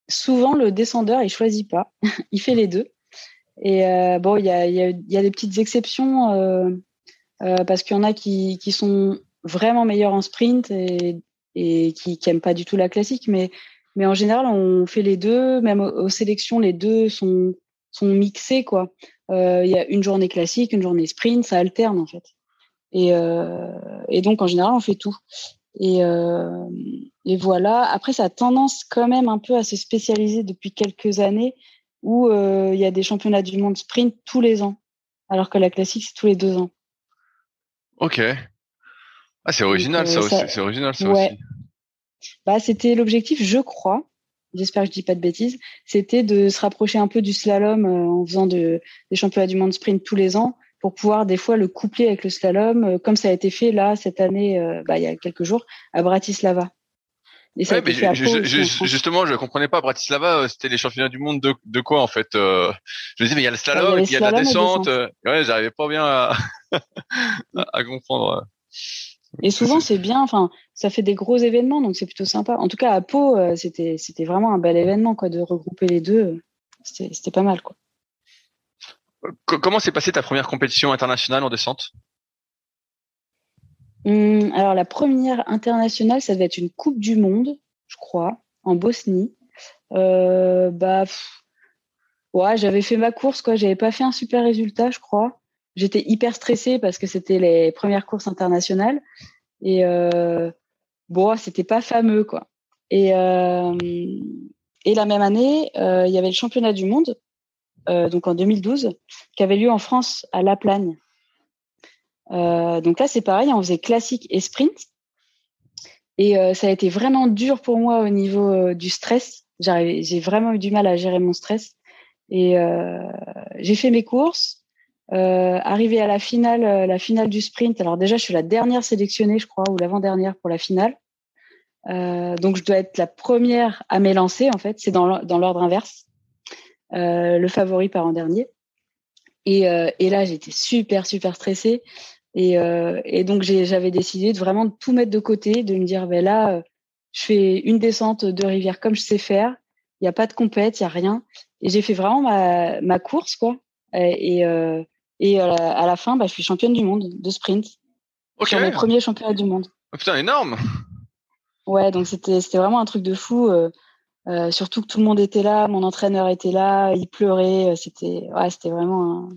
Speaker 3: souvent le descendeur il choisit pas, il fait les deux. Et bon, il y a, y, a, y a, des petites exceptions parce qu'il y en a qui, qui sont vraiment meilleurs en sprint et, qui, qui aiment pas du tout la classique, mais mais en général, on fait les deux. Même aux sélections, les deux sont sont mixés. Euh, il y a une journée classique, une journée sprint, ça alterne en fait. Et, euh, donc en général on fait tout. Et, euh, et voilà. Après ça a tendance quand même un peu à se spécialiser depuis quelques années où il y a des championnats du monde sprint tous les ans, alors que la classique c'est tous les deux ans.
Speaker 2: Ok. Ah c'est original ça, aussi. C'est original ça aussi.
Speaker 3: Bah c'était l'objectif, je crois j'espère que je dis pas de bêtises, c'était de se rapprocher un peu du slalom euh, en faisant de, des championnats du monde sprint tous les ans pour pouvoir des fois le coupler avec le slalom, euh, comme ça a été fait là cette année, euh, bah, il y a quelques jours, à Bratislava.
Speaker 2: Et ça mais justement, je comprenais pas. Bratislava, c'était les championnats du monde de, de quoi en fait Je me disais, mais il y a le slalom, il y, a la descente. ouais, j'arrivais pas bien à, à comprendre.
Speaker 3: Et souvent, c'est bien. Enfin, ça fait des gros événements, donc c'est plutôt sympa. En tout cas, à Pau, euh, c'était c'était vraiment un bel événement, quoi, de regrouper les deux. C'était pas mal, quoi.
Speaker 2: Comment s'est passée ta première compétition internationale en descente?
Speaker 3: Hum, Alors la première internationale, ça devait être une Coupe du Monde, je crois, en Bosnie. bah, ouais, j'avais fait ma course, quoi. J'avais pas fait un super résultat, je crois. J'étais hyper stressée parce que c'était les premières courses internationales. Et bon, c'était pas fameux, quoi. Et, et la même année, il y avait le championnat du monde, donc en 2012, qui avait lieu en France, à La Plagne. donc là, c'est pareil, on faisait classique et sprint. Et ça a été vraiment dur pour moi au niveau du stress. J'ai vraiment eu du mal à gérer mon stress. Et euh, j'ai fait mes courses. Euh, arrivé à la finale, euh, la finale du sprint. Alors déjà, je suis la dernière sélectionnée, je crois, ou l'avant-dernière pour la finale. Euh, donc je dois être la première à m'élancer en fait. C'est dans l'ordre inverse. Euh, le favori part en dernier. Et, et là, j'étais super super stressée. Et, et donc j'avais décidé de vraiment tout mettre de côté, de me dire ben là, je fais une descente de rivière comme je sais faire. Il n'y a pas de compète, il n'y a rien. Et j'ai fait vraiment ma, ma course, quoi. Et, et à, la, à, la, fin, bah, je suis championne du monde de sprint. Okay. Sur mes premiers championnats du monde.
Speaker 2: Oh, putain, énorme
Speaker 3: Ouais, donc c'était c'était vraiment un truc de fou. Euh, euh, surtout que tout le monde était là, mon entraîneur était là, il pleurait. C'était ouais, c'était vraiment un,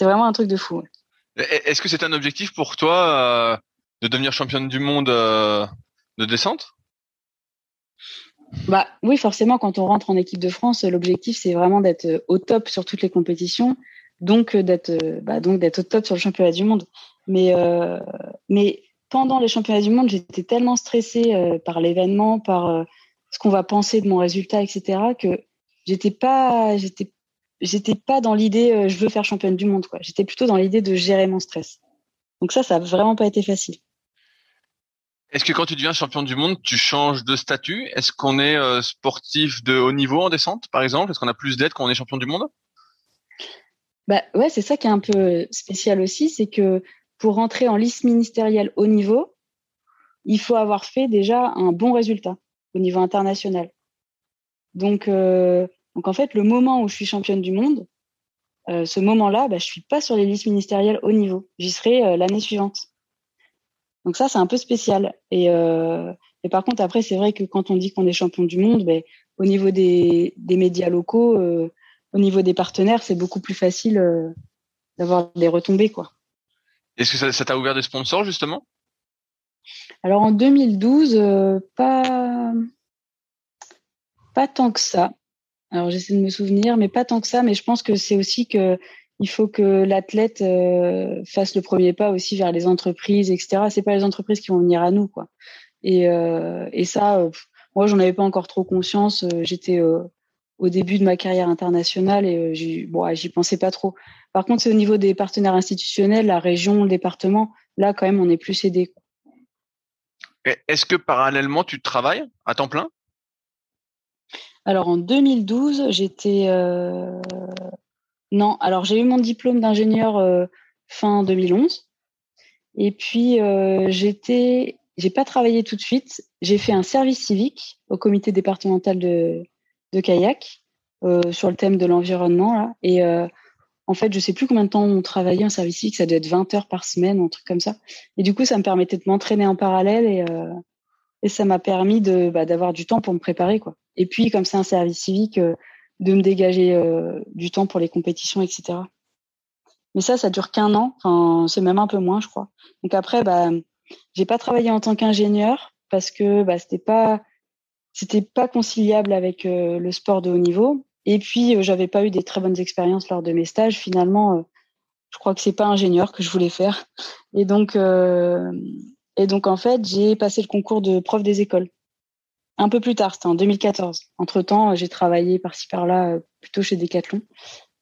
Speaker 3: c'était vraiment un truc de fou.
Speaker 2: Est-ce que c'est un objectif pour toi euh, de devenir championne du monde euh, de descente?
Speaker 3: Bah oui, forcément, quand on rentre en équipe de France, l'objectif c'est vraiment d'être euh, au top sur toutes les compétitions, donc euh, d'être euh, bah, donc d'être au top sur le championnat du monde. Mais euh, mais pendant les championnats du monde, j'étais tellement stressée par l'événement, par ce qu'on va penser de mon résultat, etc., que j'étais pas j'étais j'étais pas dans l'idée je veux faire championne du monde quoi. J'étais plutôt dans l'idée de gérer mon stress. Donc ça, ça a vraiment pas été facile.
Speaker 2: Est-ce que quand tu deviens champion du monde, tu changes de statut? Est-ce qu'on est sportif de haut niveau en descente, par exemple? Est-ce qu'on a plus d'aide quand on est champion du monde?
Speaker 3: Bah c'est ça qui est un peu spécial aussi, c'est que pour rentrer en liste ministérielle haut niveau, il faut avoir fait déjà un bon résultat au niveau international. Donc, euh, donc en fait, le moment où je suis championne du monde, euh, ce moment-là, bah, je suis pas sur les listes ministérielles haut niveau. J'y serai euh, l'année suivante. Donc ça, c'est un peu spécial. Et, par contre, après, c'est vrai que quand on dit qu'on est champion du monde, ben, au niveau des, médias locaux, au niveau des partenaires, c'est beaucoup plus facile euh, d'avoir des retombées. quoi.
Speaker 2: Est-ce que ça t'a ouvert des sponsors, justement?
Speaker 3: Alors en 2012, euh, pas... pas tant que ça. Alors j'essaie de me souvenir, mais pas tant que ça. Mais je pense que c'est aussi que il faut que l'athlète euh, fasse le premier pas aussi vers les entreprises, etc. C'est pas les entreprises qui vont venir à nous, quoi. Et, et ça, moi, j'en avais pas encore trop conscience. J'étais au début de ma carrière internationale et j'y bon, pensais pas trop. Par contre, c'est au niveau des partenaires institutionnels, la région, le département. Là, quand même, on est plus aidé.
Speaker 2: Est-ce que parallèlement, tu travailles à temps plein?
Speaker 3: Alors, en 2012, j'étais non, alors j'ai eu mon diplôme d'ingénieur euh, fin 2011. Et puis euh, j'étais, j'ai pas travaillé tout de suite. J'ai fait un service civique au comité départemental de, de kayak euh, sur le thème de l'environnement. Et euh, en fait, je sais plus combien de temps on travaillait en service civique. Ça doit être 20 heures par semaine, un truc comme ça. Et du coup, ça me permettait de m'entraîner en parallèle et euh, et ça m'a permis de bah, d'avoir du temps pour me préparer quoi. Et puis comme c'est un service civique euh, de me dégager euh, du temps pour les compétitions, etc. Mais ça, ça dure qu'un an. Enfin, c'est même un peu moins, je crois. Donc après, bah, j'ai pas travaillé en tant qu'ingénieur parce que bah, c'était pas c'était pas conciliable avec euh, le sport de haut niveau. Et puis, euh, j'avais pas eu des très bonnes expériences lors de mes stages. Finalement, euh, je crois que c'est pas ingénieur que je voulais faire. Et donc, et donc en fait, j'ai passé le concours de prof des écoles un peu plus tard, c'était en 2014. Entre-temps, j'ai travaillé par-ci par-là, plutôt chez Decathlon.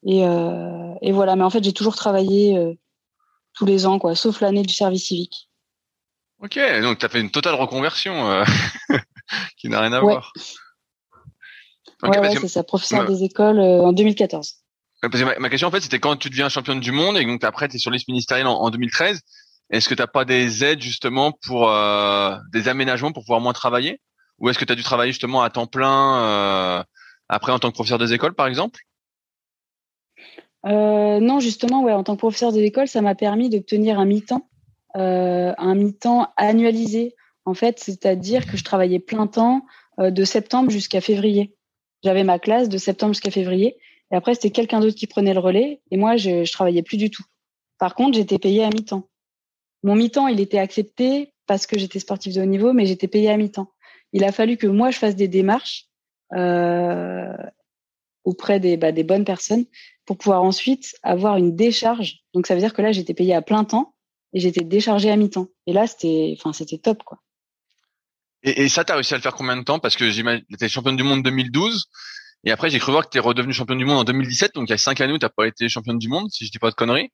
Speaker 3: Et, et voilà, mais en fait, j'ai toujours travaillé tous les ans, quoi, sauf l'année du service civique.
Speaker 2: Ok, donc tu as fait une totale reconversion qui n'a rien à ouais. voir.
Speaker 3: Okay, ouais, ouais c'est ça, professeur des écoles euh, en 2014.
Speaker 2: Parce que ma, ma, question, en fait, c'était quand tu deviens championne du monde et donc après, tu es sur liste ministérielle en, en 2013. Est-ce que tu n'as pas des aides justement pour euh, des aménagements pour pouvoir moins travailler? Ou est-ce que tu as dû travailler justement à temps plein euh, après en tant que professeur des écoles, par exemple?
Speaker 3: Euh, Non, justement, ouais, en tant que professeur des écoles, ça m'a permis d'obtenir un mi-temps, euh, un mi-temps annualisé. En fait, c'est-à-dire que je travaillais plein temps de septembre jusqu'à février. J'avais ma classe de septembre jusqu'à février. Et après, c'était quelqu'un d'autre qui prenait le relais. Et moi, je, je travaillais plus du tout. Par contre, j'étais payée à mi-temps. Mon mi-temps, il était accepté parce que j'étais sportif de haut niveau, mais j'étais payée à mi-temps. Il a fallu que moi, je fasse des démarches euh, auprès des, bah, des bonnes personnes pour pouvoir ensuite avoir une décharge. Donc, ça veut dire que là, j'étais payée à plein temps et j'étais déchargée à mi-temps. Et là, c'était, c'était top, quoi.
Speaker 2: Et, et ça, tu as réussi à le faire combien de temps? Parce que j'imagine, tu championne du monde 2012. Et après, j'ai cru voir que tu es redevenu championne du monde en 2017. Donc, il y a cinq années où tu pas été championne du monde, si je dis pas de conneries.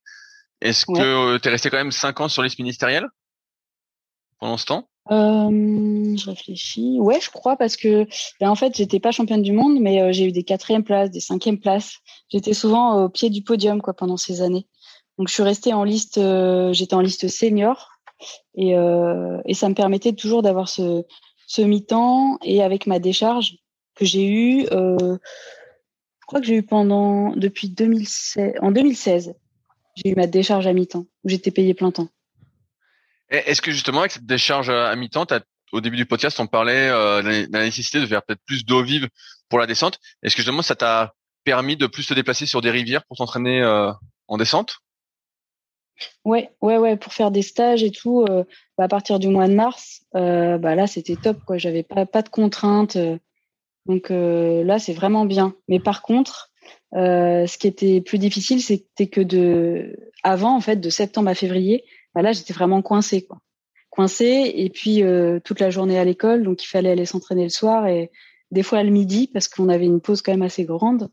Speaker 2: Est-ce que euh, tu es resté quand même cinq ans sur liste ministérielle? Pendant ce temps?
Speaker 3: Euh, Je réfléchis. Ouais, je crois parce que ben, en fait, j'étais pas championne du monde, mais euh, j'ai eu des quatrièmes places, des cinquièmes places. J'étais souvent au pied du podium quoi pendant ces années. Donc, je suis restée en liste. j'étais en liste senior et, et ça me permettait toujours d'avoir ce, ce mi-temps et avec ma décharge que j'ai eue. je crois que j'ai eu pendant depuis 2016, en 2016 j'ai eu ma décharge à mi-temps, où j'étais payé plein temps.
Speaker 2: Est-ce que justement avec cette décharge à mi-temps, au début du podcast, on parlait euh, de la nécessité de faire peut-être plus d'eau vive pour la descente. Est-ce que justement ça t'a permis de plus te déplacer sur des rivières pour t'entraîner euh, en descente?
Speaker 3: Ouais, ouais, ouais, pour faire des stages et tout. Euh, bah, à partir du mois de mars, bah là c'était top quoi. J'avais pas de contraintes, donc là c'est vraiment bien. Mais par contre, euh, ce qui était plus difficile, c'était que de avant en fait de septembre à février, bah là j'étais vraiment coincée quoi. Coincée et puis euh, toute la journée à l'école, donc il fallait aller s'entraîner le soir et des fois le midi parce qu'on avait une pause quand même assez grande.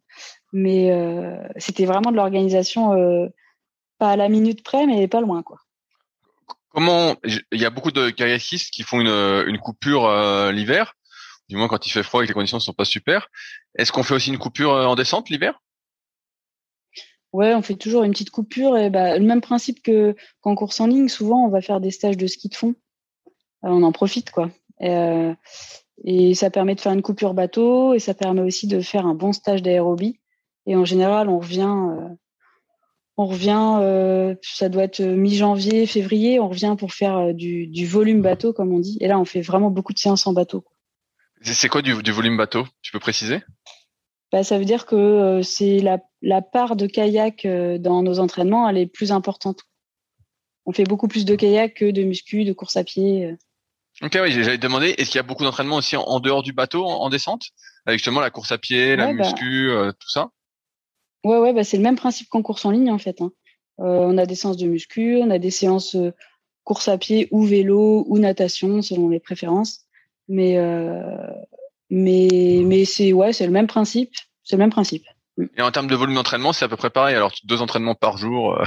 Speaker 3: Mais euh, c'était vraiment de l'organisation pas à la minute près, mais pas loin quoi.
Speaker 2: Comment il y a beaucoup de kayakistes qui font une, une coupure l'hiver, du moins quand il fait froid et que les conditions ne sont pas super. Est-ce qu'on fait aussi une coupure en descente l'hiver?
Speaker 3: Ouais, on fait toujours une petite coupure et bah, le même principe que qu'en course en ligne. Souvent, on va faire des stages de ski de fond. Euh, on en profite quoi. Et, euh, et, ça permet de faire une coupure bateau et ça permet aussi de faire un bon stage d'aérobie. Et en général, on revient, euh, on revient. ça doit être mi-janvier, février. On revient pour faire du, du, volume bateau comme on dit. Et là, on fait vraiment beaucoup de séances en bateau.
Speaker 2: C'est quoi du, du volume bateau Tu peux préciser?
Speaker 3: Bah, ça veut dire que euh, c'est la, la, part de kayak euh, dans nos entraînements, elle est plus importante. On fait beaucoup plus de kayak que de muscu, de course à pied. Euh.
Speaker 2: Ok, oui, j'allais te demander, est-ce qu'il y a beaucoup d'entraînements aussi en, dehors du bateau, en, descente, avec justement la course à pied, la bah muscu, tout ça?
Speaker 3: Ouais, ouais, bah c'est le même principe qu'en course en ligne en fait. Hein. on a des séances de muscu, on a des séances course à pied ou vélo ou natation selon les préférences. Mais mais, mais c'est ouais, c'est le même principe. C'est le même principe.
Speaker 2: Mm. Et en termes de volume d'entraînement, c'est à peu près pareil. Alors deux entraînements par jour,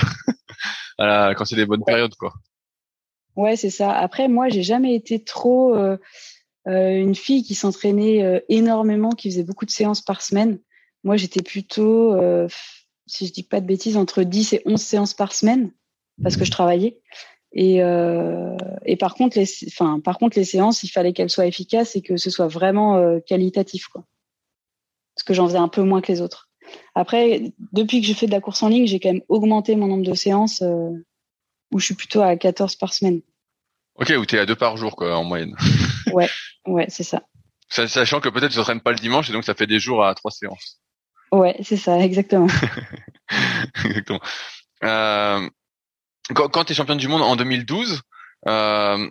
Speaker 2: euh, quand c'est des bonnes périodes, quoi.
Speaker 3: Ouais, c'est ça. Après, moi, j'ai jamais été trop euh, euh, une fille qui s'entraînait énormément, qui faisait beaucoup de séances par semaine. Moi, j'étais plutôt, si je dis pas de bêtises, entre 10 et 11 séances par semaine, parce que je travaillais. Et, euh, et par contre, les, enfin, par contre, les séances, il fallait qu'elles soient efficaces et que ce soit vraiment euh, qualitatif, quoi. Parce que j'en faisais un peu moins que les autres. Après, depuis que j'ai fait de la course en ligne, j'ai quand même augmenté mon nombre de séances euh, où je suis plutôt à 14 par semaine.
Speaker 2: Ok, où tu es à deux par jour, quoi, en moyenne.
Speaker 3: ouais, ouais, c'est ça.
Speaker 2: Sachant que peut-être tu t'entraînes pas le dimanche et donc ça fait des jours à trois séances.
Speaker 3: Ouais, c'est ça, exactement.
Speaker 2: exactement. Euh, quand, quand tu es championne du monde en 2012, euh,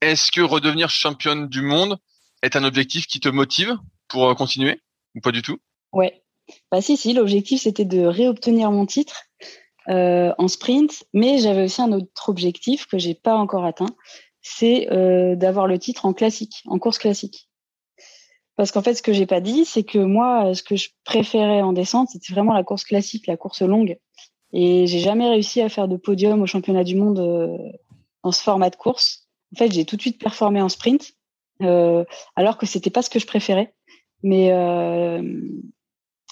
Speaker 2: est-ce que redevenir championne du monde est un objectif qui te motive pour euh, continuer ou pas du tout?
Speaker 3: Ouais. Bah si, si, l'objectif c'était de réobtenir mon titre euh, en sprint, mais j'avais aussi un autre objectif que j'ai pas encore atteint, c'est d'avoir le titre en classique, en course classique. Parce qu'en fait, ce que j'ai pas dit, c'est que moi, ce que je préférais en descente, c'était vraiment la course classique, la course longue. Et j'ai jamais réussi à faire de podium au championnat du monde euh, en ce format de course. En fait, j'ai tout de suite performé en sprint, euh, alors que c'était pas ce que je préférais. Mais euh,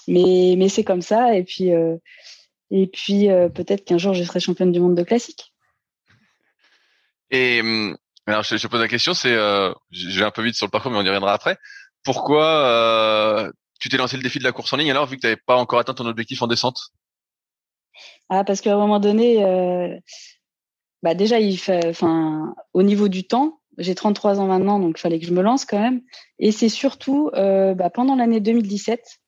Speaker 3: mais mais c'est comme ça. Et puis euh, et puis euh, peut-être qu'un jour je serai championne du monde de classique.
Speaker 2: Et hum, alors je, je pose la question, c'est je vais un peu vite sur le parcours, mais on y reviendra après. Pourquoi tu t'es lancé le défi de la course en ligne alors vu que tu n'avais pas encore atteint ton objectif en descente?
Speaker 3: Ah, parce qu'à un moment donné, euh, bah déjà, enfin, au niveau du temps, j'ai 33 ans maintenant, donc il fallait que je me lance quand même. Et c'est surtout euh, bah, pendant l'année 2017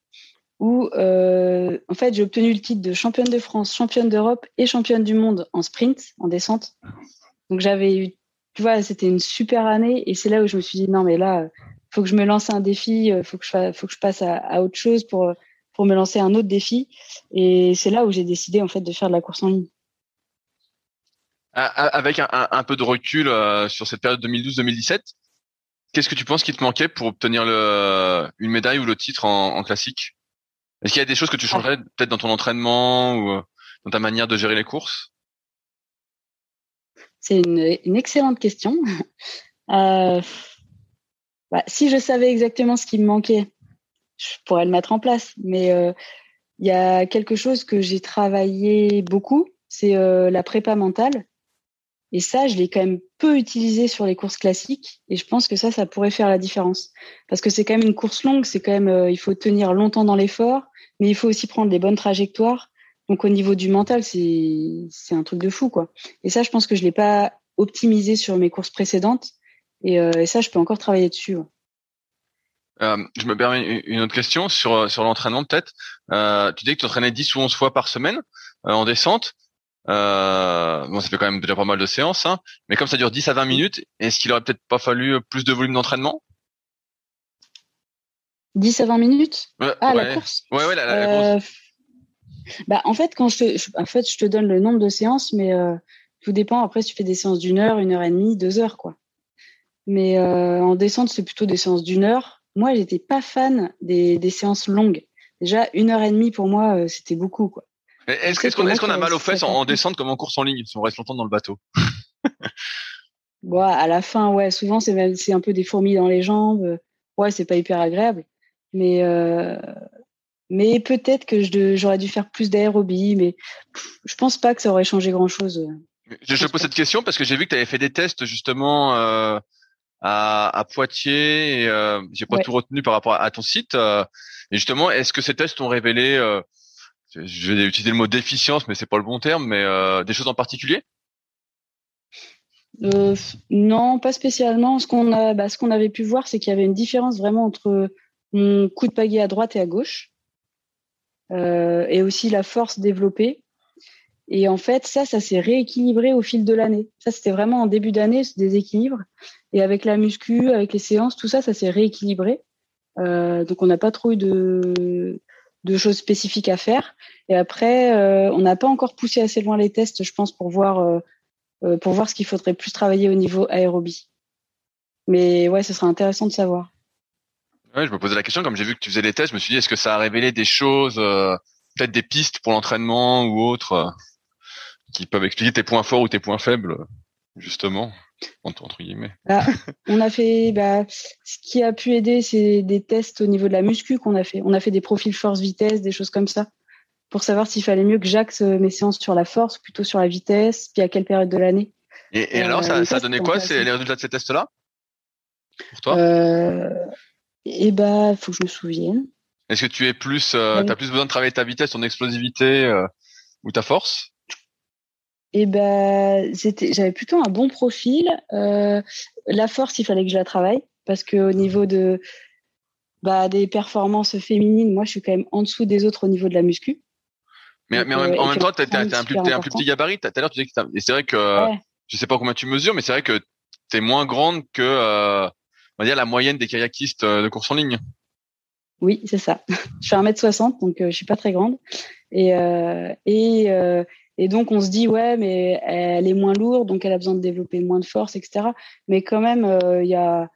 Speaker 3: où, euh, en fait, j'ai obtenu le titre de championne de France, championne d'Europe et championne du monde en sprint, en descente. Donc j'avais eu, tu vois, c'était une super année. Et c'est là où je me suis dit non, mais là, faut que je me lance un défi, faut que je, faut que je passe à, à autre chose pour pour me lancer un autre défi. Et c'est là où j'ai décidé en fait de faire de la course en ligne.
Speaker 2: Avec un, peu de recul euh, sur cette période 2012-2017, qu'est-ce que tu penses qui te manquait pour obtenir le, une médaille ou le titre en, classique? Est-ce qu'il y a des choses que tu changerais peut-être dans ton entraînement ou euh, dans ta manière de gérer les courses?
Speaker 3: C'est une, excellente question. Euh, bah, si je savais exactement ce qui me manquait, je pourrais le mettre en place. Mais il y a quelque chose que j'ai travaillé beaucoup, c'est la prépa mentale. Et ça, je l'ai quand même peu utilisé sur les courses classiques. Et je pense que ça, ça pourrait faire la différence. Parce que c'est quand même une course longue. C'est quand même, euh, il faut tenir longtemps dans l'effort, mais il faut aussi prendre des bonnes trajectoires. Donc au niveau du mental, c'est un truc de fou. Et ça, je pense que je l'ai pas optimisé sur mes courses précédentes. Et, euh, et ça, je peux encore travailler dessus.
Speaker 2: Euh, je me permets une autre question sur sur l'entraînement peut-être. Euh, tu dis que tu entraînais 10 ou 11 fois par semaine en descente. Euh, bon, ça fait quand même déjà pas mal de séances, hein. mais comme ça dure 10 à 20 minutes, est-ce qu'il aurait peut-être pas fallu plus de volume d'entraînement?
Speaker 3: 10 à 20 minutes? Ah, la course?
Speaker 2: Ouais, ouais, la, course.
Speaker 3: Euh, bah, en fait, quand je te, en fait, je te donne le nombre de séances, mais euh, tout dépend. Après, si tu fais des séances d'une heure, une heure et demie, deux heures, quoi. Mais euh, en descente, c'est plutôt des séances d'une heure. Moi, j'étais pas fan des, des séances longues. Déjà, une heure et demie pour moi, c'était beaucoup, quoi.
Speaker 2: Est-ce qu'on est a mal aux fesses en, descente comme en course en ligne si on reste longtemps dans le bateau?
Speaker 3: Ouais, À la fin, ouais, souvent c'est c'est un peu des fourmis dans les jambes. Ouais, c'est pas hyper agréable. Mais euh, mais peut-être que j'aurais dû faire plus d'aérobie, mais je pense pas que ça aurait changé grand chose.
Speaker 2: Je, je pose cette question parce que j'ai vu que tu avais fait des tests justement euh, à, à, Poitiers. Euh, j'ai pas tout retenu par rapport à, ton site. Euh, et justement, est-ce que ces tests ont révélé euh, je vais utiliser le mot déficience, mais c'est pas le bon terme, mais des choses en particulier?
Speaker 3: Non, pas spécialement. Ce qu'on a, bah, ce qu'on avait pu voir, c'est qu'il y avait une différence vraiment entre mon coup de pagaie à droite et à gauche, et aussi la force développée. Et en fait, ça, ça s'est rééquilibré au fil de l'année. Ça, c'était vraiment en début d'année, ce déséquilibre. Et avec la muscu, avec les séances, tout ça, ça s'est rééquilibré. Euh, donc, on n'a pas trop eu de, choses spécifiques à faire. Et après, euh, on n'a pas encore poussé assez loin les tests, je pense, pour voir euh, pour voir ce qu'il faudrait plus travailler au niveau aérobie. Mais ouais, ce serait intéressant de savoir.
Speaker 2: Je me posais la question, comme j'ai vu que tu faisais des tests, je me suis dit, est-ce que ça a révélé des choses, peut-être des pistes pour l'entraînement ou autres, qui peuvent expliquer tes points forts ou tes points faibles, justement? Entre, guillemets.
Speaker 3: Bah, on a fait, bah, ce qui a pu aider, c'est des tests au niveau de la muscu qu'on a fait. On a fait des profils force-vitesse, des choses comme ça, pour savoir s'il fallait mieux que j'axe mes séances sur la force, plutôt sur la vitesse, puis à quelle période de l'année.
Speaker 2: Et, alors, ça, ça a donné quoi C'est les résultats de ces tests-là?
Speaker 3: Pour toi? Euh, Eh bah, faut que je me souvienne.
Speaker 2: Est-ce que tu es plus, euh, as plus besoin de travailler ta vitesse, ton explosivité euh, ou ta force?
Speaker 3: Et ben, j'avais plutôt un bon profil. Euh, la force, il fallait que je la travaille parce que au niveau de bah, des performances féminines, moi, je suis quand même en dessous des autres au niveau de la muscu.
Speaker 2: Mais, mais en, même, temps, tu es, un, plus, un plus petit gabarit. Tout à l'heure, tu disais que et c'est vrai que je je sais pas combien tu mesures, mais c'est vrai que tu es moins grande que euh, on va dire la moyenne des kayakistes euh, de course en ligne.
Speaker 3: Oui, c'est ça. je fais 1m60, donc euh, je suis pas très grande. Et, euh, et, euh, et donc, on se dit, ouais, mais elle est moins lourde, donc elle a besoin de développer moins de force, etc. Mais quand même, euh, il y, a,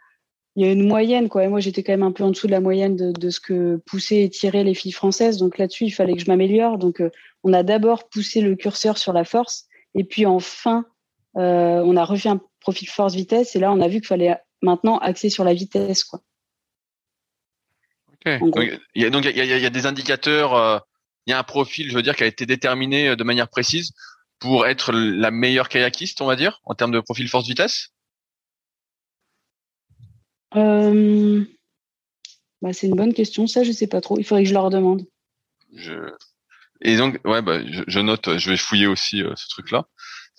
Speaker 3: y a une moyenne, quoi. Et moi, j'étais quand même un peu en dessous de la moyenne de, de ce que poussaient et tiraient les filles françaises. Donc là-dessus, il fallait que je m'améliore. Donc, euh, on a d'abord poussé le curseur sur la force. Et puis, enfin, euh, on a refait un profil force-vitesse. Et là, on a vu qu'il fallait maintenant axer sur la vitesse, quoi.
Speaker 2: Ok. Donc, il y a, y y des indicateurs il y a un profil, je veux dire, qui a été déterminé euh, de manière précise pour être la meilleure kayakiste, on va dire, en termes de profil force-vitesse
Speaker 3: euh... bah, C'est une bonne question. Ça, je sais pas trop. Il faudrait que je leur demande.
Speaker 2: Je... Et donc, ouais, bah, je, note, je vais fouiller aussi euh, ce truc-là.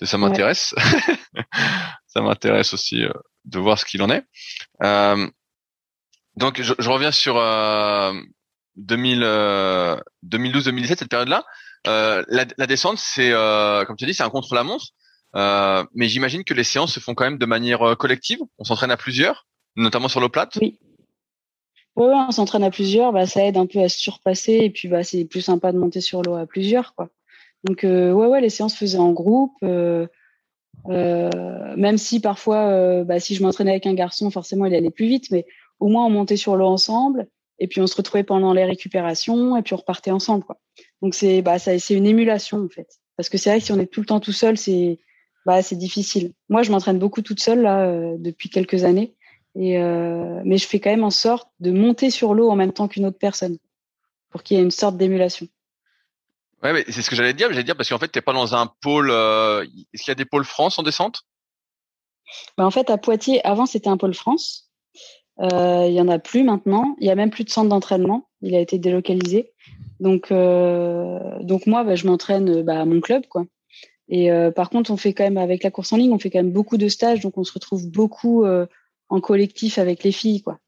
Speaker 2: Ça m'intéresse. ça m'intéresse aussi de voir ce qu'il en est. donc, je, je, reviens sur 2000, 2012-2017, cette période-là. La, la, descente, c'est, comme tu dis, c'est un contre-la-montre. mais j'imagine que les séances se font quand même de manière collective. On s'entraîne à plusieurs, notamment sur l'eau plate.
Speaker 3: Oui. On s'entraîne à plusieurs, bah, ça aide un peu à se surpasser et puis bah, c'est plus sympa de monter sur l'eau à plusieurs. Donc euh, ouais, les séances faisaient en groupe. Euh, euh, même si parfois, bah, si je m'entraînais avec un garçon, forcément, il allait plus vite, mais au moins on montait sur l'eau ensemble et puis on se retrouvait pendant les récupérations et puis on repartait ensemble. Quoi. Donc c'est bah, ça, c'est une émulation en fait. Parce que c'est vrai que si on est tout le temps tout seul, c'est bah, c'est difficile. Moi, je m'entraîne beaucoup toute seule là depuis quelques années et, euh, mais je fais quand même en sorte de monter sur l'eau en même temps qu'une autre personne pour qu'il y ait une sorte d'émulation.
Speaker 2: Ouais, mais c'est ce que j'allais dire. J'allais dire parce qu'en fait, t'es pas dans un pôle. Euh, est-ce qu'il y a des pôles France en descente?
Speaker 3: Bah, En fait, à Poitiers, avant c'était un pôle France. Euh, il y en a plus maintenant. Il y a même plus de centre d'entraînement. Il a été délocalisé. Donc, euh, donc moi, bah, je m'entraîne bah, à mon club, quoi. Et euh, par contre, on fait quand même avec la course en ligne, on fait quand même beaucoup de stages, donc on se retrouve beaucoup euh, en collectif avec les filles, quoi.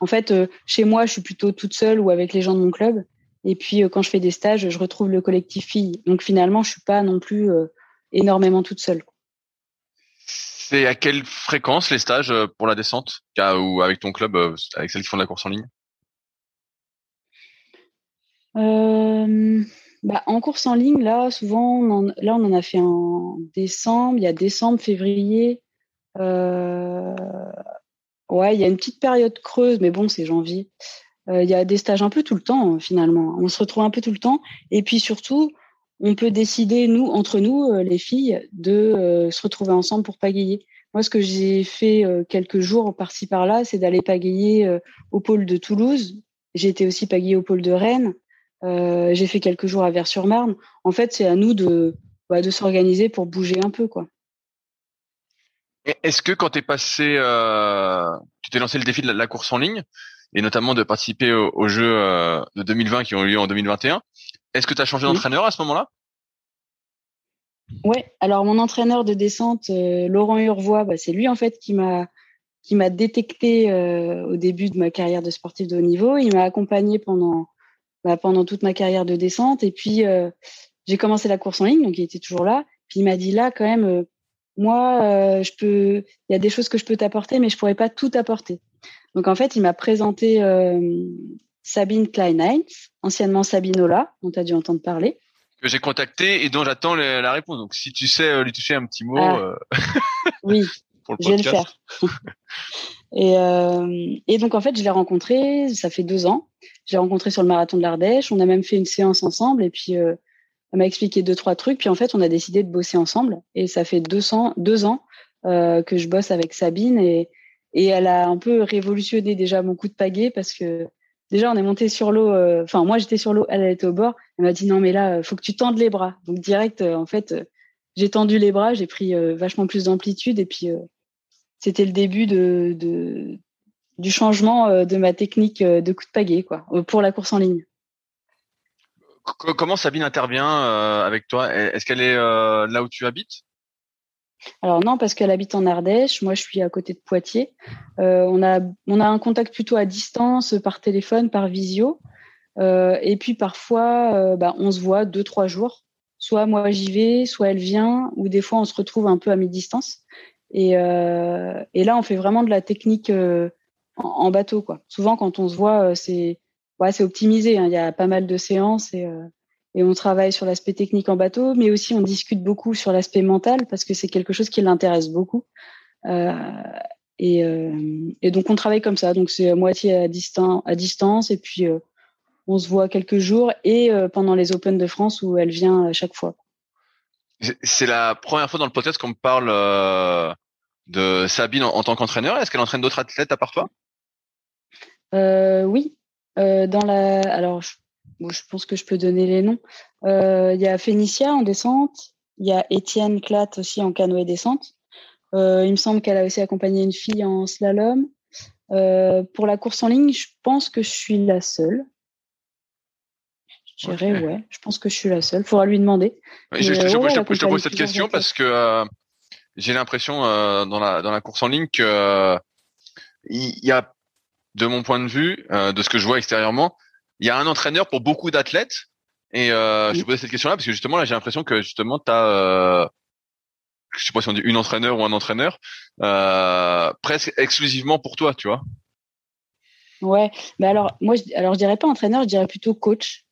Speaker 3: En fait, euh, chez moi, je suis plutôt toute seule ou avec les gens de mon club. Et puis, euh, quand je fais des stages, je retrouve le collectif filles. Donc, finalement, je suis pas non plus euh, énormément toute seule.
Speaker 2: C'est à quelle fréquence les stages pour la descente ou avec ton club, avec celles qui font de la course en ligne?
Speaker 3: Bah, En course en ligne, là, souvent, on là, on en a fait en décembre. Il y a décembre, février, euh, ouais, il y a une petite période creuse, mais bon, c'est janvier. Euh, il y a des stages un peu tout le temps, finalement. On se retrouve un peu tout le temps. Et puis surtout, on peut décider, nous, entre nous, euh, les filles, de se retrouver ensemble pour pagayer. Moi, ce que j'ai fait quelques jours par-ci par-là, c'est d'aller pagayer au pôle de Toulouse. J'ai été aussi pagayer au pôle de Rennes. j'ai fait quelques jours à Vers-sur-Marne. En fait, c'est à nous de, bah, s'organiser pour bouger un peu, quoi.
Speaker 2: Est-ce que quand tu es passé, euh, tu t'es lancé le défi de la, course en ligne et notamment de participer aux, Jeux euh, de 2020 qui ont eu lieu en 2021, est-ce que tu as changé d'entraîneur à ce moment-là?
Speaker 3: Ouais, alors mon entraîneur de descente, euh, Laurent Urvois, bah, c'est lui en fait qui m'a qui m'a détecté au début de ma carrière de sportif de haut niveau. Il m'a accompagné pendant bah, pendant toute ma carrière de descente et puis j'ai commencé la course en ligne, donc il était toujours là. Puis il m'a dit là quand même moi, euh, je peux, il y a des choses que je peux t'apporter, mais je pourrais pas tout apporter. Donc en fait, il m'a présenté euh, Sabine Kleinheinz, anciennement Sabine Ola, dont tu as dû entendre parler.
Speaker 2: Que j'ai contacté et dont j'attends la réponse. Donc si tu sais euh, lui toucher un petit mot. Ah.
Speaker 3: oui, je vais le faire. et, et donc en fait, je l'ai rencontré, ça fait deux ans. Je l'ai rencontré sur le marathon de l'Ardèche. On a même fait une séance ensemble et puis elle m'a expliqué deux trois trucs, puis en fait on a décidé de bosser ensemble et ça fait 200, deux ans euh, que je bosse avec Sabine et et elle a un peu révolutionné déjà mon coup de pagaie parce que déjà on est monté sur l'eau. Euh, enfin moi j'étais sur l'eau, elle, était au bord. Elle m'a dit non mais là faut que tu tendes les bras. Donc direct euh, en fait j'ai tendu les bras, j'ai pris vachement plus d'amplitude et puis c'était le début du changement de ma technique de coup de pagaie quoi pour la course en ligne.
Speaker 2: Comment Sabine intervient euh, avec toi? Est-ce qu'elle est euh, là où tu habites?
Speaker 3: Alors non, parce qu'elle habite en Ardèche. Moi, je suis à côté de Poitiers. Euh, on a on a un contact plutôt à distance, par téléphone, par visio. et puis parfois, bah, on se voit deux trois jours. Soit moi j'y vais, soit elle vient, ou des fois on se retrouve un peu à mi-distance. Et, et là, on fait vraiment de la technique en, bateau, quoi. Souvent, quand on se voit, c'est ouais, optimisé. Hein. Il y a pas mal de séances et, euh, et on travaille sur l'aspect technique en bateau, mais aussi on discute beaucoup sur l'aspect mental parce que c'est quelque chose qui l'intéresse beaucoup. Euh, et, euh, et, donc on travaille comme ça. Donc c'est à moitié à, distance, à distance et puis euh, on se voit quelques jours et pendant les Open de France où elle vient à chaque fois.
Speaker 2: C'est la première fois dans le podcast qu'on me parle de Sabine en, en tant qu'entraîneur. Est-ce qu'elle entraîne d'autres athlètes à part toi?
Speaker 3: Oui, euh, dans la, alors, je, je, pense que je peux donner les noms. Euh, il y a Phénicia en descente. Il y a Étienne Clat aussi en canoë descente. Euh, il me semble qu'elle a aussi accompagné une fille en slalom. Euh, pour la course en ligne, je pense que je suis la seule. Je dirais ouais. Je pense que je suis la seule. Faudra lui demander.
Speaker 2: je, je, je, te pose cette question parce que j'ai l'impression dans la dans la course en ligne que il y a, de mon point de vue, de ce que je vois extérieurement, il y a un entraîneur pour beaucoup d'athlètes. Et je te posais cette question-là parce que justement là, j'ai l'impression que justement tu as je sais pas si on dit une entraîneur ou un entraîneur, presque exclusivement pour toi, tu vois.
Speaker 3: Ouais, mais alors moi, je, alors je dirais pas entraîneur, je dirais plutôt coach,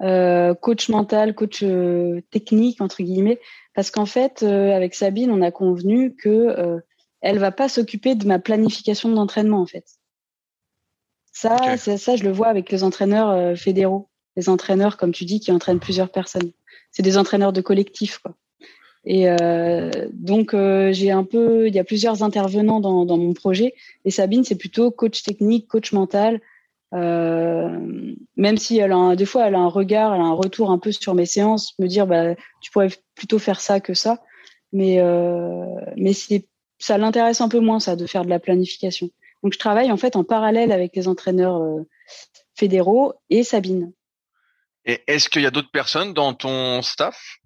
Speaker 3: euh, coach mental, coach euh, technique entre guillemets, parce qu'en fait, euh, avec Sabine, on a convenu que euh, elle va pas s'occuper de ma planification d'entraînement en fait. Ça, ça, je le vois avec les entraîneurs fédéraux, les entraîneurs comme tu dis qui entraînent plusieurs personnes. C'est des entraîneurs de collectif quoi. Et euh, donc euh, j'ai un peu, il y a plusieurs intervenants dans, dans mon projet. Et Sabine, c'est plutôt coach technique, coach mental. Euh, même si elle a des fois elle a un regard, elle a un retour un peu sur mes séances, me dire bah tu pourrais plutôt faire ça que ça. Mais euh, mais c'est ça l'intéresse un peu moins ça de faire de la planification. Donc je travaille en fait en parallèle avec les entraîneurs euh, fédéraux et Sabine.
Speaker 2: Et est-ce qu'il y a d'autres personnes dans ton staff?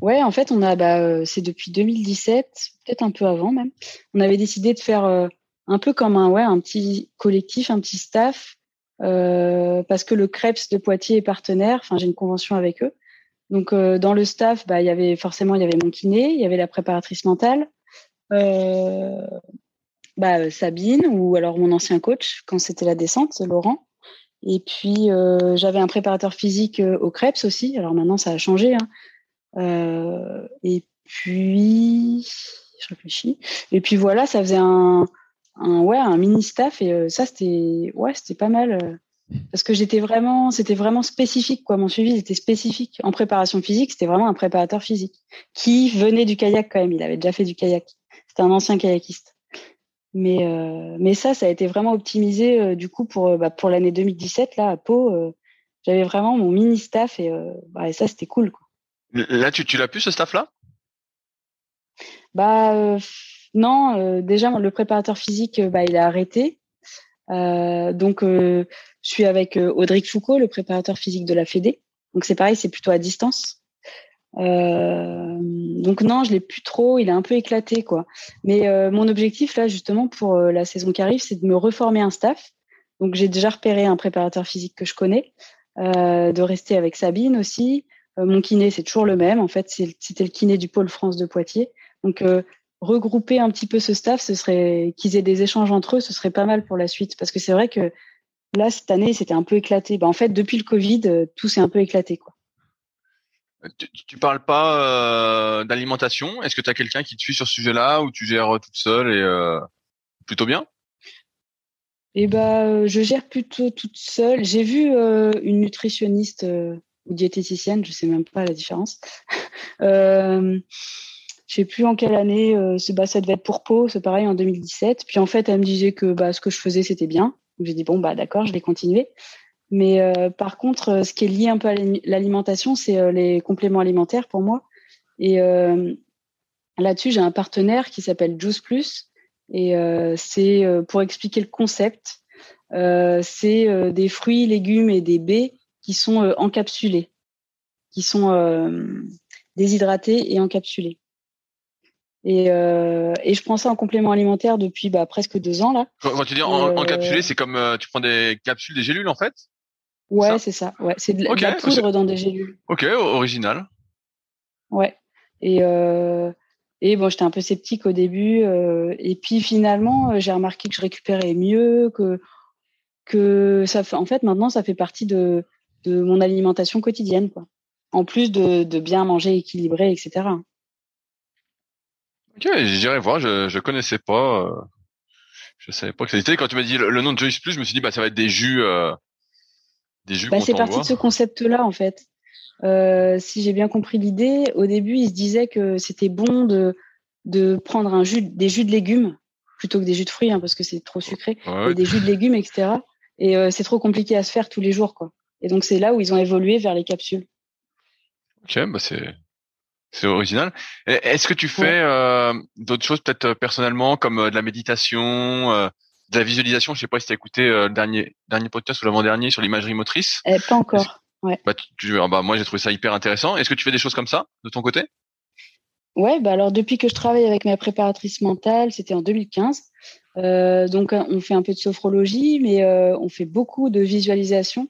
Speaker 3: Ouais, en fait, on a, bah, euh, c'est depuis 2017, peut-être un peu avant même. On avait décidé de faire euh, un peu comme un, ouais, un petit collectif, un petit staff, euh, parce que le Krebs de Poitiers est partenaire. Enfin, j'ai une convention avec eux. Donc, dans le staff, bah, il y avait forcément, il y avait mon kiné, il y avait la préparatrice mentale, bah, Sabine ou alors mon ancien coach quand c'était la descente, Laurent. Et puis, j'avais un préparateur physique au Krebs aussi. Alors maintenant, ça a changé. Hein. Euh, et puis, je réfléchis. Et puis voilà, ça faisait un, un ouais, un mini staff et euh, ça c'était, ouais, c'était pas mal euh, parce que j'étais vraiment, c'était vraiment spécifique quoi. Mon suivi était spécifique en préparation physique. C'était vraiment un préparateur physique qui venait du kayak quand même. Il avait déjà fait du kayak. C'était un ancien kayakiste. Mais euh, mais ça, ça a été vraiment optimisé du coup pour bah, pour l'année 2017 là à Pau. J'avais vraiment mon mini staff et, bah, et ça c'était cool quoi.
Speaker 2: Là, tu, tu l'as plus ce staff-là?
Speaker 3: Bah euh, non, euh, déjà le préparateur physique, euh, bah il a arrêté. donc je suis avec Audric Foucault, le préparateur physique de la Fédé. Donc c'est pareil, c'est plutôt à distance. Donc non, je l'ai plus trop. Il est un peu éclaté quoi. Mais mon objectif là, justement pour la saison qui arrive, c'est de me reformer un staff. Donc j'ai déjà repéré un préparateur physique que je connais, de rester avec Sabine aussi, euh, mon kiné, c'est toujours le même. En fait, c'était le kiné du pôle France de Poitiers. Donc, euh, regrouper un petit peu ce staff, ce serait qu'ils aient des échanges entre eux, ce serait pas mal pour la suite. Parce que c'est vrai que là, cette année, c'était un peu éclaté. Bah, en fait, depuis le Covid, euh, tout s'est un peu éclaté. Quoi.
Speaker 2: Tu, parles pas d'alimentation? Est-ce que tu as quelqu'un qui te suit sur ce sujet-là ou tu gères toute seule et plutôt bien?
Speaker 3: Eh ben, je gère plutôt toute seule. J'ai vu une nutritionniste ou diététicienne, je sais même pas la différence. euh, je sais plus en quelle année, euh, bah, ça devait être pour Pau, c'est pareil en 2017. Puis en fait, elle me disait que bah, ce que je faisais, c'était bien. J'ai dit, bon, bah d'accord, je vais continuer. Mais euh, par contre, euh, ce qui est lié un peu à l'alimentation, c'est euh, les compléments alimentaires pour moi. Et là-dessus, j'ai un partenaire qui s'appelle Juice Plus. Et c'est pour expliquer le concept, c'est des fruits, légumes et des baies qui sont encapsulés, qui sont déshydratés et encapsulés. Et, euh, et, je prends ça en complément alimentaire depuis bah, presque deux ans là.
Speaker 2: Quand, tu dis encapsulé, c'est comme tu prends des capsules, des gélules en fait?
Speaker 3: Ouais, c'est ça. Ouais, c'est de, la poudre dans des gélules.
Speaker 2: Ok, original.
Speaker 3: Ouais. Et et bon, j'étais un peu sceptique au début, et puis finalement, j'ai remarqué que je récupérais mieux, que que ça fait. En fait, maintenant, ça fait partie de de mon alimentation quotidienne, quoi. En plus de, de bien manger équilibré, etc.
Speaker 2: Ok, j'irai voir. Je je connaissais pas. Euh, je savais pas que ça existait. Quand tu m'as dit le, nom de Joyce Plus, je me suis dit bah ça va être des jus, euh,
Speaker 3: des jus. Bah, c'est parti de ce concept-là en fait. Euh, si j'ai bien compris l'idée, au début, il se disait que c'était bon de de prendre un jus, des jus de légumes plutôt que des jus de fruits, hein, parce que c'est trop sucré, et des jus de légumes, etc. Et euh, c'est trop compliqué à se faire tous les jours, quoi. Et donc c'est là où ils ont évolué vers les capsules.
Speaker 2: Ok, bah c'est c'est original. Est-ce que tu fais euh, d'autres choses peut-être personnellement comme de la méditation, de la visualisation Je sais pas si tu as écouté le dernier dernier podcast ou l'avant-dernier sur l'imagerie motrice.
Speaker 3: Eh, pas encore. Ouais.
Speaker 2: Bah, tu, ah bah moi j'ai trouvé ça hyper intéressant. Est-ce que tu fais des choses comme ça de ton côté?
Speaker 3: Ouais, bah alors depuis que je travaille avec ma préparatrice mentale, c'était en 2015. Euh, donc on fait un peu de sophrologie, mais euh, on fait beaucoup de visualisation,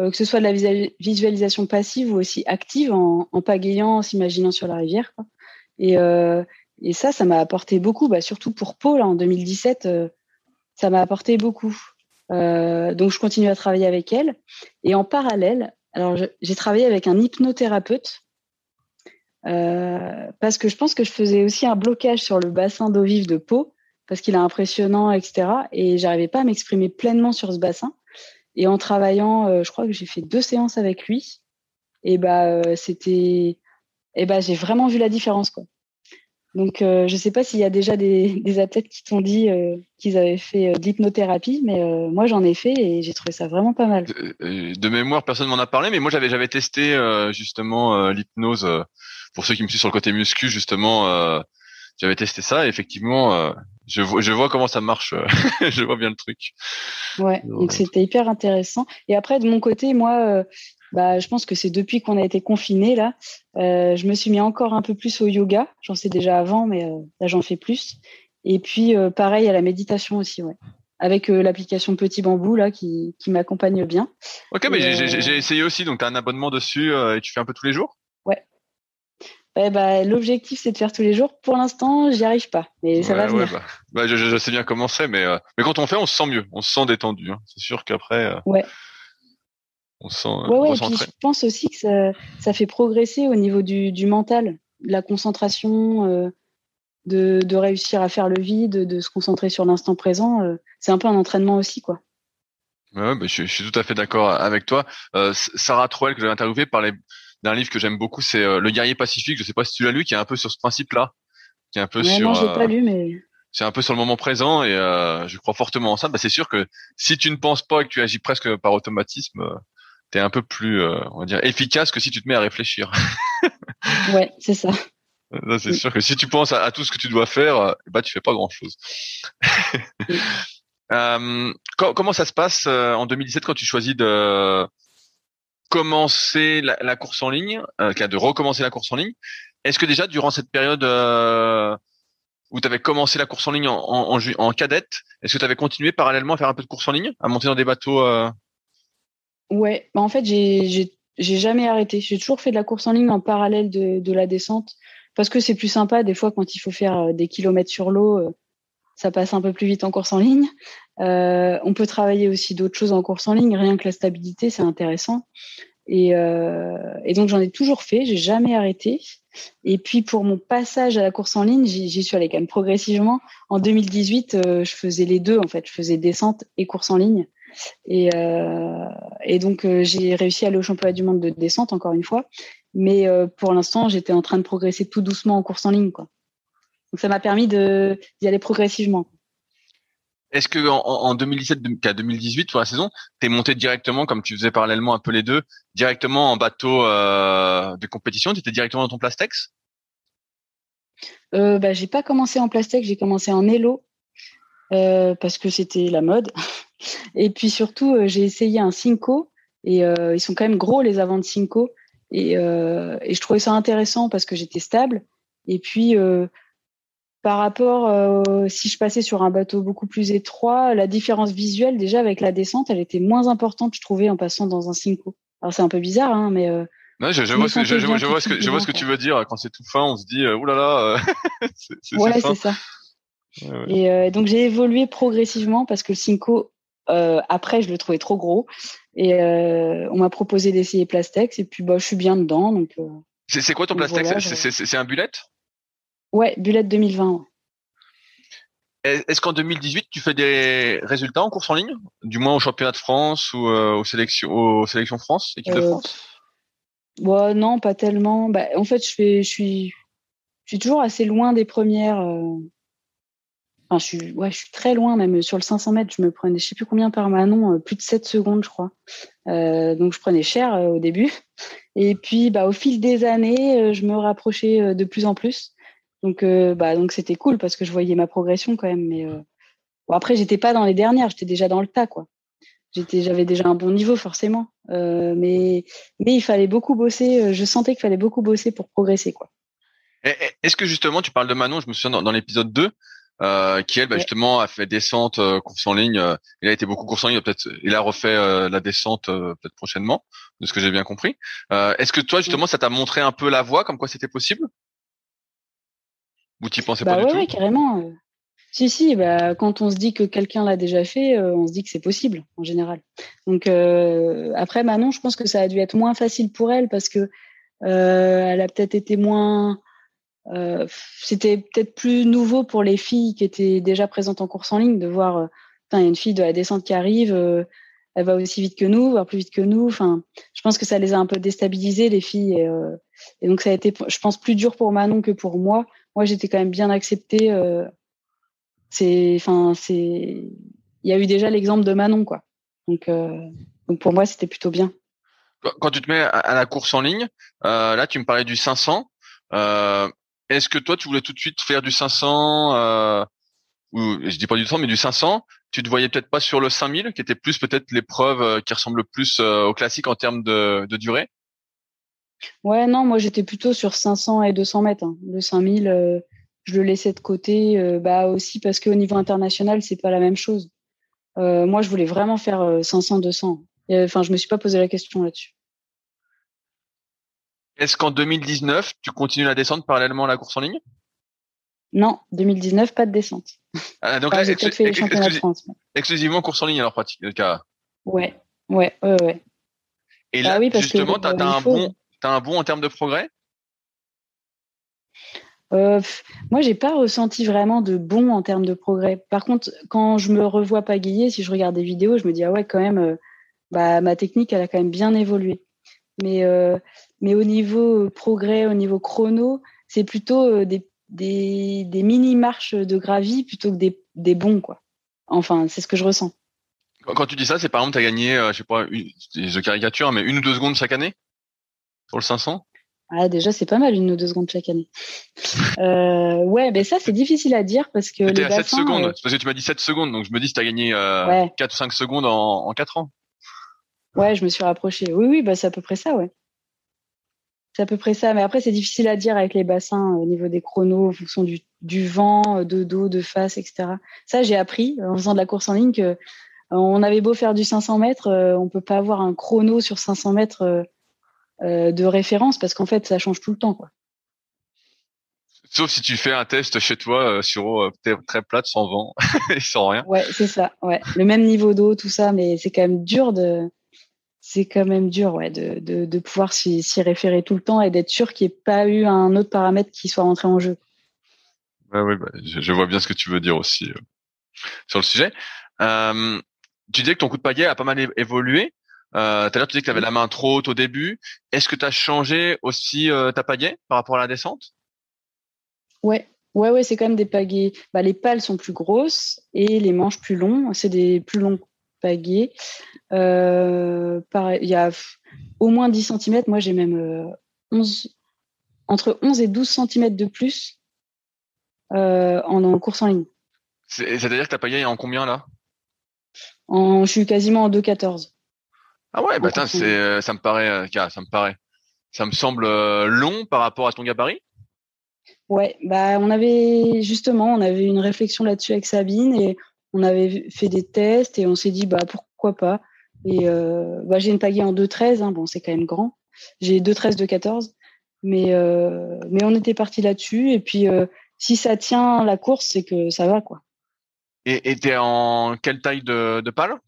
Speaker 3: euh, que ce soit de la visualisation passive ou aussi active, en, en pagayant, en s'imaginant sur la rivière. Quoi. Et, et ça, ça m'a apporté beaucoup, bah, surtout pour Paul en 2017, ça m'a apporté beaucoup. donc je continue à travailler avec elle. Et en parallèle, alors j'ai travaillé avec un hypnothérapeute euh, parce que je pense que je faisais aussi un blocage sur le bassin d'eau vive de Pau parce qu'il est impressionnant, etc. Et j'arrivais pas à m'exprimer pleinement sur ce bassin. Et en travaillant, euh, je crois que j'ai fait deux séances avec lui. Et bah euh, c'était, et bah j'ai vraiment vu la différence quoi. Donc euh, je sais pas s'il y a déjà des, des athlètes qui t'ont dit qu'ils avaient fait de l'hypnothérapie, mais moi j'en ai fait et j'ai trouvé ça vraiment pas mal.
Speaker 2: De, de mémoire, personne m'en a parlé, mais moi j'avais j'avais testé justement l'hypnose pour ceux qui me suivent sur le côté muscu, justement, euh, j'avais testé ça. Et effectivement, euh, je, vois, je vois comment ça marche. Euh, je vois bien le truc.
Speaker 3: Ouais, donc c'était hyper intéressant. Et après, de mon côté, moi, bah, je pense que c'est depuis qu'on a été confinés là, je me suis mis encore un peu plus au yoga. J'en sais déjà avant, mais là j'en fais plus. Et puis pareil à la méditation aussi, ouais avec l'application Petit Bambou là qui, qui m'accompagne bien.
Speaker 2: Ok, mais j'ai essayé aussi, donc tu as un abonnement dessus et tu fais un peu tous les jours?
Speaker 3: Ouais, bah, l'objectif c'est de faire tous les jours. Pour l'instant, j'y arrive pas, mais ça va venir.
Speaker 2: Bah, bah, je, je, sais bien comment c'est, mais euh, mais quand on fait, on se sent mieux, on se sent détendu. Hein. C'est sûr qu'après, euh,
Speaker 3: ouais.
Speaker 2: On sent.
Speaker 3: Ouais, ouais. Et puis je pense aussi que ça, ça fait progresser au niveau du, du mental, de la concentration, euh, de, de réussir à faire le vide, de se concentrer sur l'instant présent. Euh, c'est un peu un entraînement aussi, quoi.
Speaker 2: Ouais, bah, je, je, suis tout à fait d'accord avec toi. Euh, Sarah Troel que j'avais interviewé parlait d'un livre que j'aime beaucoup, c'est euh, Le guerrier pacifique. Je sais pas si tu l'as lu, qui est un peu sur ce principe-là, qui est un peu sur.
Speaker 3: Non, j'ai pas euh, lu, mais.
Speaker 2: C'est un peu sur le moment présent et euh, je crois fortement en ça. Bah, c'est sûr que si tu ne penses pas et que tu agis presque par automatisme, es un peu plus, on va dire, efficace que si tu te mets à réfléchir.
Speaker 3: ouais, c'est ça.
Speaker 2: c'est sûr que si tu penses à, tout ce que tu dois faire, bah tu fais pas grand chose. euh, comment ça se passe en 2017 quand tu choisis de commencer la, course en ligne, euh, de recommencer la course en ligne? Est-ce que déjà durant cette période euh, où tu avais commencé la course en ligne en, en, en cadette, est-ce que tu avais continué parallèlement à faire un peu de course en ligne, à monter dans des bateaux euh...
Speaker 3: Ouais, bah en fait j'ai jamais arrêté. J'ai toujours fait de la course en ligne en parallèle de, de la descente parce que c'est plus sympa des fois quand il faut faire euh, des kilomètres sur l'eau, euh, ça passe un peu plus vite en course en ligne. Euh, on peut travailler aussi d'autres choses en course en ligne, rien que la stabilité, c'est intéressant. Et, euh, et donc j'en ai toujours fait, j'ai jamais arrêté. Et puis pour mon passage à la course en ligne, j'y suis allée quand même progressivement. En 2018, euh, je faisais les deux en fait, je faisais descente et course en ligne. Et, euh, et donc euh, j'ai réussi à aller au championnat du monde de descente encore une fois. Mais euh, pour l'instant, j'étais en train de progresser tout doucement en course en ligne, quoi. Donc ça m'a permis d'y aller progressivement.
Speaker 2: Est-ce que en, en 2017 qu'à 2018 pour la saison, t'es monté directement comme tu faisais parallèlement un peu les deux, directement en bateau euh, de compétition, t'étais directement dans ton Plastex?
Speaker 3: Euh, bah, j'ai pas commencé en Plastex, j'ai commencé en Elo euh, parce que c'était la mode. Et puis surtout, euh, j'ai essayé un Cinco et euh, ils sont quand même gros les avants de Cinco et, euh, et je trouvais ça intéressant parce que j'étais stable. Et puis par rapport, si je passais sur un bateau beaucoup plus étroit, la différence visuelle déjà avec la descente, elle était moins importante, je trouvais, en passant dans un Cinco. Alors c'est un peu bizarre, hein, mais
Speaker 2: je, je, vois ce que, je, je, vois ce que, je vois ce que tu veux dire. Quand c'est tout fin, on se dit, oulala.
Speaker 3: Euh, c'est, ouais, c'est ça. Ouais, ouais. Et euh, donc j'ai évolué progressivement parce que le Cinco, euh, après, je le trouvais trop gros. Et on m'a proposé d'essayer Plastex. Et puis, bah, je suis bien dedans. Donc,
Speaker 2: c'est, c'est quoi ton Plastex voilà, c'est, un bullet?
Speaker 3: Ouais, Bullet 2020.
Speaker 2: Est-ce qu'en 2018, tu fais des résultats en course en ligne? Du moins au championnat de France ou euh, aux, sélections, aux sélections France, équipe euh, de France?
Speaker 3: Ouais, Non, pas tellement. Bah, en fait, je, fais, je, suis, je suis toujours assez loin des premières. Enfin, je suis, très loin, même sur le 500 mètres, je me prenais, je sais plus combien par Manon, euh, plus de 7 secondes, je crois. Euh, donc, je prenais cher euh, au début. Et puis, bah, au fil des années, je me rapprochais de plus en plus. Donc, bah, donc c'était cool parce que je voyais ma progression quand même. Mais bon, après, j'étais pas dans les dernières, j'étais déjà dans le tas, quoi. J'avais déjà un bon niveau forcément, mais mais il fallait beaucoup bosser. Je sentais qu'il fallait beaucoup bosser pour progresser, quoi.
Speaker 2: Est-ce que justement, tu parles de Manon, je me souviens dans, l'épisode 2, euh, qui elle, bah, justement, a fait descente, euh, course en ligne. Euh, il a été beaucoup course en ligne, peut-être. Il a refait euh, la descente peut-être prochainement, de ce que j'ai bien compris. Est-ce que toi, justement, ça t'a montré un peu la voie, comme quoi c'était possible? Ou tu pensais
Speaker 3: bah
Speaker 2: pas
Speaker 3: du
Speaker 2: tout?
Speaker 3: Oui, carrément. Si, si, bah, quand on se dit que quelqu'un l'a déjà fait, on se dit que c'est possible, en général. Donc, après, Manon, je pense que ça a dû être moins facile pour elle parce que elle a peut-être été moins euh, c'était peut-être plus nouveau pour les filles qui étaient déjà présentes en course en ligne de voir, euh, il y a une fille de la descente qui arrive, euh, elle va aussi vite que nous, voire plus vite que nous. Enfin, je pense que ça les a un peu déstabilisées les filles, et, donc ça a été, je pense, plus dur pour Manon que pour moi. Moi, j'étais quand même bien acceptée. c'est, enfin, c'est, il y a eu déjà l'exemple de Manon, quoi. Donc, donc pour moi, c'était plutôt bien.
Speaker 2: Quand tu te mets à la course en ligne, là, tu me parlais du 500. Euh, est-ce que toi, tu voulais tout de suite faire du 500 euh, ou je dis pas du 100, mais du 500 Tu te voyais peut-être pas sur le 5000, qui était plus peut-être l'épreuve euh, qui ressemble plus euh, au classique en termes de, durée?
Speaker 3: Ouais, non, moi j'étais plutôt sur 500 et 200 mètres. Hein. Le 5000, euh, je le laissais de côté, bah aussi parce qu'au niveau international, c'est pas la même chose. moi, je voulais vraiment faire 500-200. Enfin, je me suis pas posé la question là-dessus.
Speaker 2: Est-ce qu'en 2019, tu continues la descente parallèlement à la course en ligne?
Speaker 3: Non, 2019, pas de descente.
Speaker 2: Ah, donc exclusivement course en ligne alors pratique le cas.
Speaker 3: Ouais, ouais, ouais, ouais.
Speaker 2: Et là, bah justement, tu as, un bon, as un bon en termes de progrès?
Speaker 3: Euh, moi, j'ai pas ressenti vraiment de bon en termes de progrès. Par contre, quand je me revois pagayer, si je regarde des vidéos, je me dis ah ouais, quand même, euh, bah ma technique, elle a quand même bien évolué. Mais euh, mais au niveau euh, progrès, au niveau chrono, c'est plutôt euh, des, des, des mini marches de gravi plutôt que des, des bons quoi. Enfin, c'est ce que je ressens.
Speaker 2: Quand tu dis ça, c'est par exemple, tu as gagné, je sais pas, une, je caricature, mais une ou deux secondes chaque année sur le 500
Speaker 3: ah, déjà, c'est pas mal, une ou deux secondes chaque année. euh, ouais, mais ça, c'est difficile à dire parce que.
Speaker 2: T'es à 7 secondes, parce que tu m'as dit 7 secondes, donc je me dis si tu as gagné euh, 4 ou 5 secondes en, en 4 ans.
Speaker 3: Ouais, je me suis rapproché. Oui, oui, bah, c'est à peu près ça, ouais. C'est à peu près ça. Mais après, c'est difficile à dire avec les bassins au niveau des chronos, en fonction du, du vent, de dos, de face, etc. Ça, j'ai appris en faisant de la course en ligne que euh, on avait beau faire du 500 mètres, euh, on peut pas avoir un chrono sur 500 mètres euh, de référence parce qu'en fait, ça change tout le temps, quoi.
Speaker 2: Sauf si tu fais un test chez toi sur eau très plate, sans vent et sans rien.
Speaker 3: Ouais, c'est ça. Ouais, le même niveau d'eau, tout ça, mais c'est quand même dur de c'est quand même dur ouais, de, de, de pouvoir s'y référer tout le temps et d'être sûr qu'il n'y ait pas eu un autre paramètre qui soit rentré en jeu.
Speaker 2: Ouais, ouais, bah, je, vois bien ce que tu veux dire aussi euh, sur le sujet. Euh, tu disais que ton coup de pagaie a pas mal évolué. Euh, tout à l'heure, tu disais que tu avais la main trop haute au début. Est-ce que tu as changé aussi euh, ta pagaie par rapport à la descente?
Speaker 3: Ouais, ouais, ouais, c'est quand même des pagaies. Bah, les pales sont plus grosses et les manches plus longs. C'est des plus longs pagaies. Euh, il y a au moins 10 cm. Moi, j'ai même 11, euh, entre 11 et 12 cm de plus euh, en, course en ligne.
Speaker 2: C'est-à-dire que ta pagaille est en combien là?
Speaker 3: En, Je suis quasiment en 2,14.
Speaker 2: Ah ouais, bah c'est, ça me paraît, ça me paraît, ça me semble long par rapport à ton gabarit?
Speaker 3: Ouais, bah on avait justement, on avait une réflexion là-dessus avec Sabine et on avait fait des tests et on s'est dit bah pourquoi pas. Et euh, bah, j'ai une pagaie en 2,13, hein, bon c'est quand même grand. J'ai 2,13 de 14, mais euh, mais on était parti là-dessus et puis euh, si ça tient la course, c'est que ça va quoi.
Speaker 2: Et t'es en quelle taille de, de pale?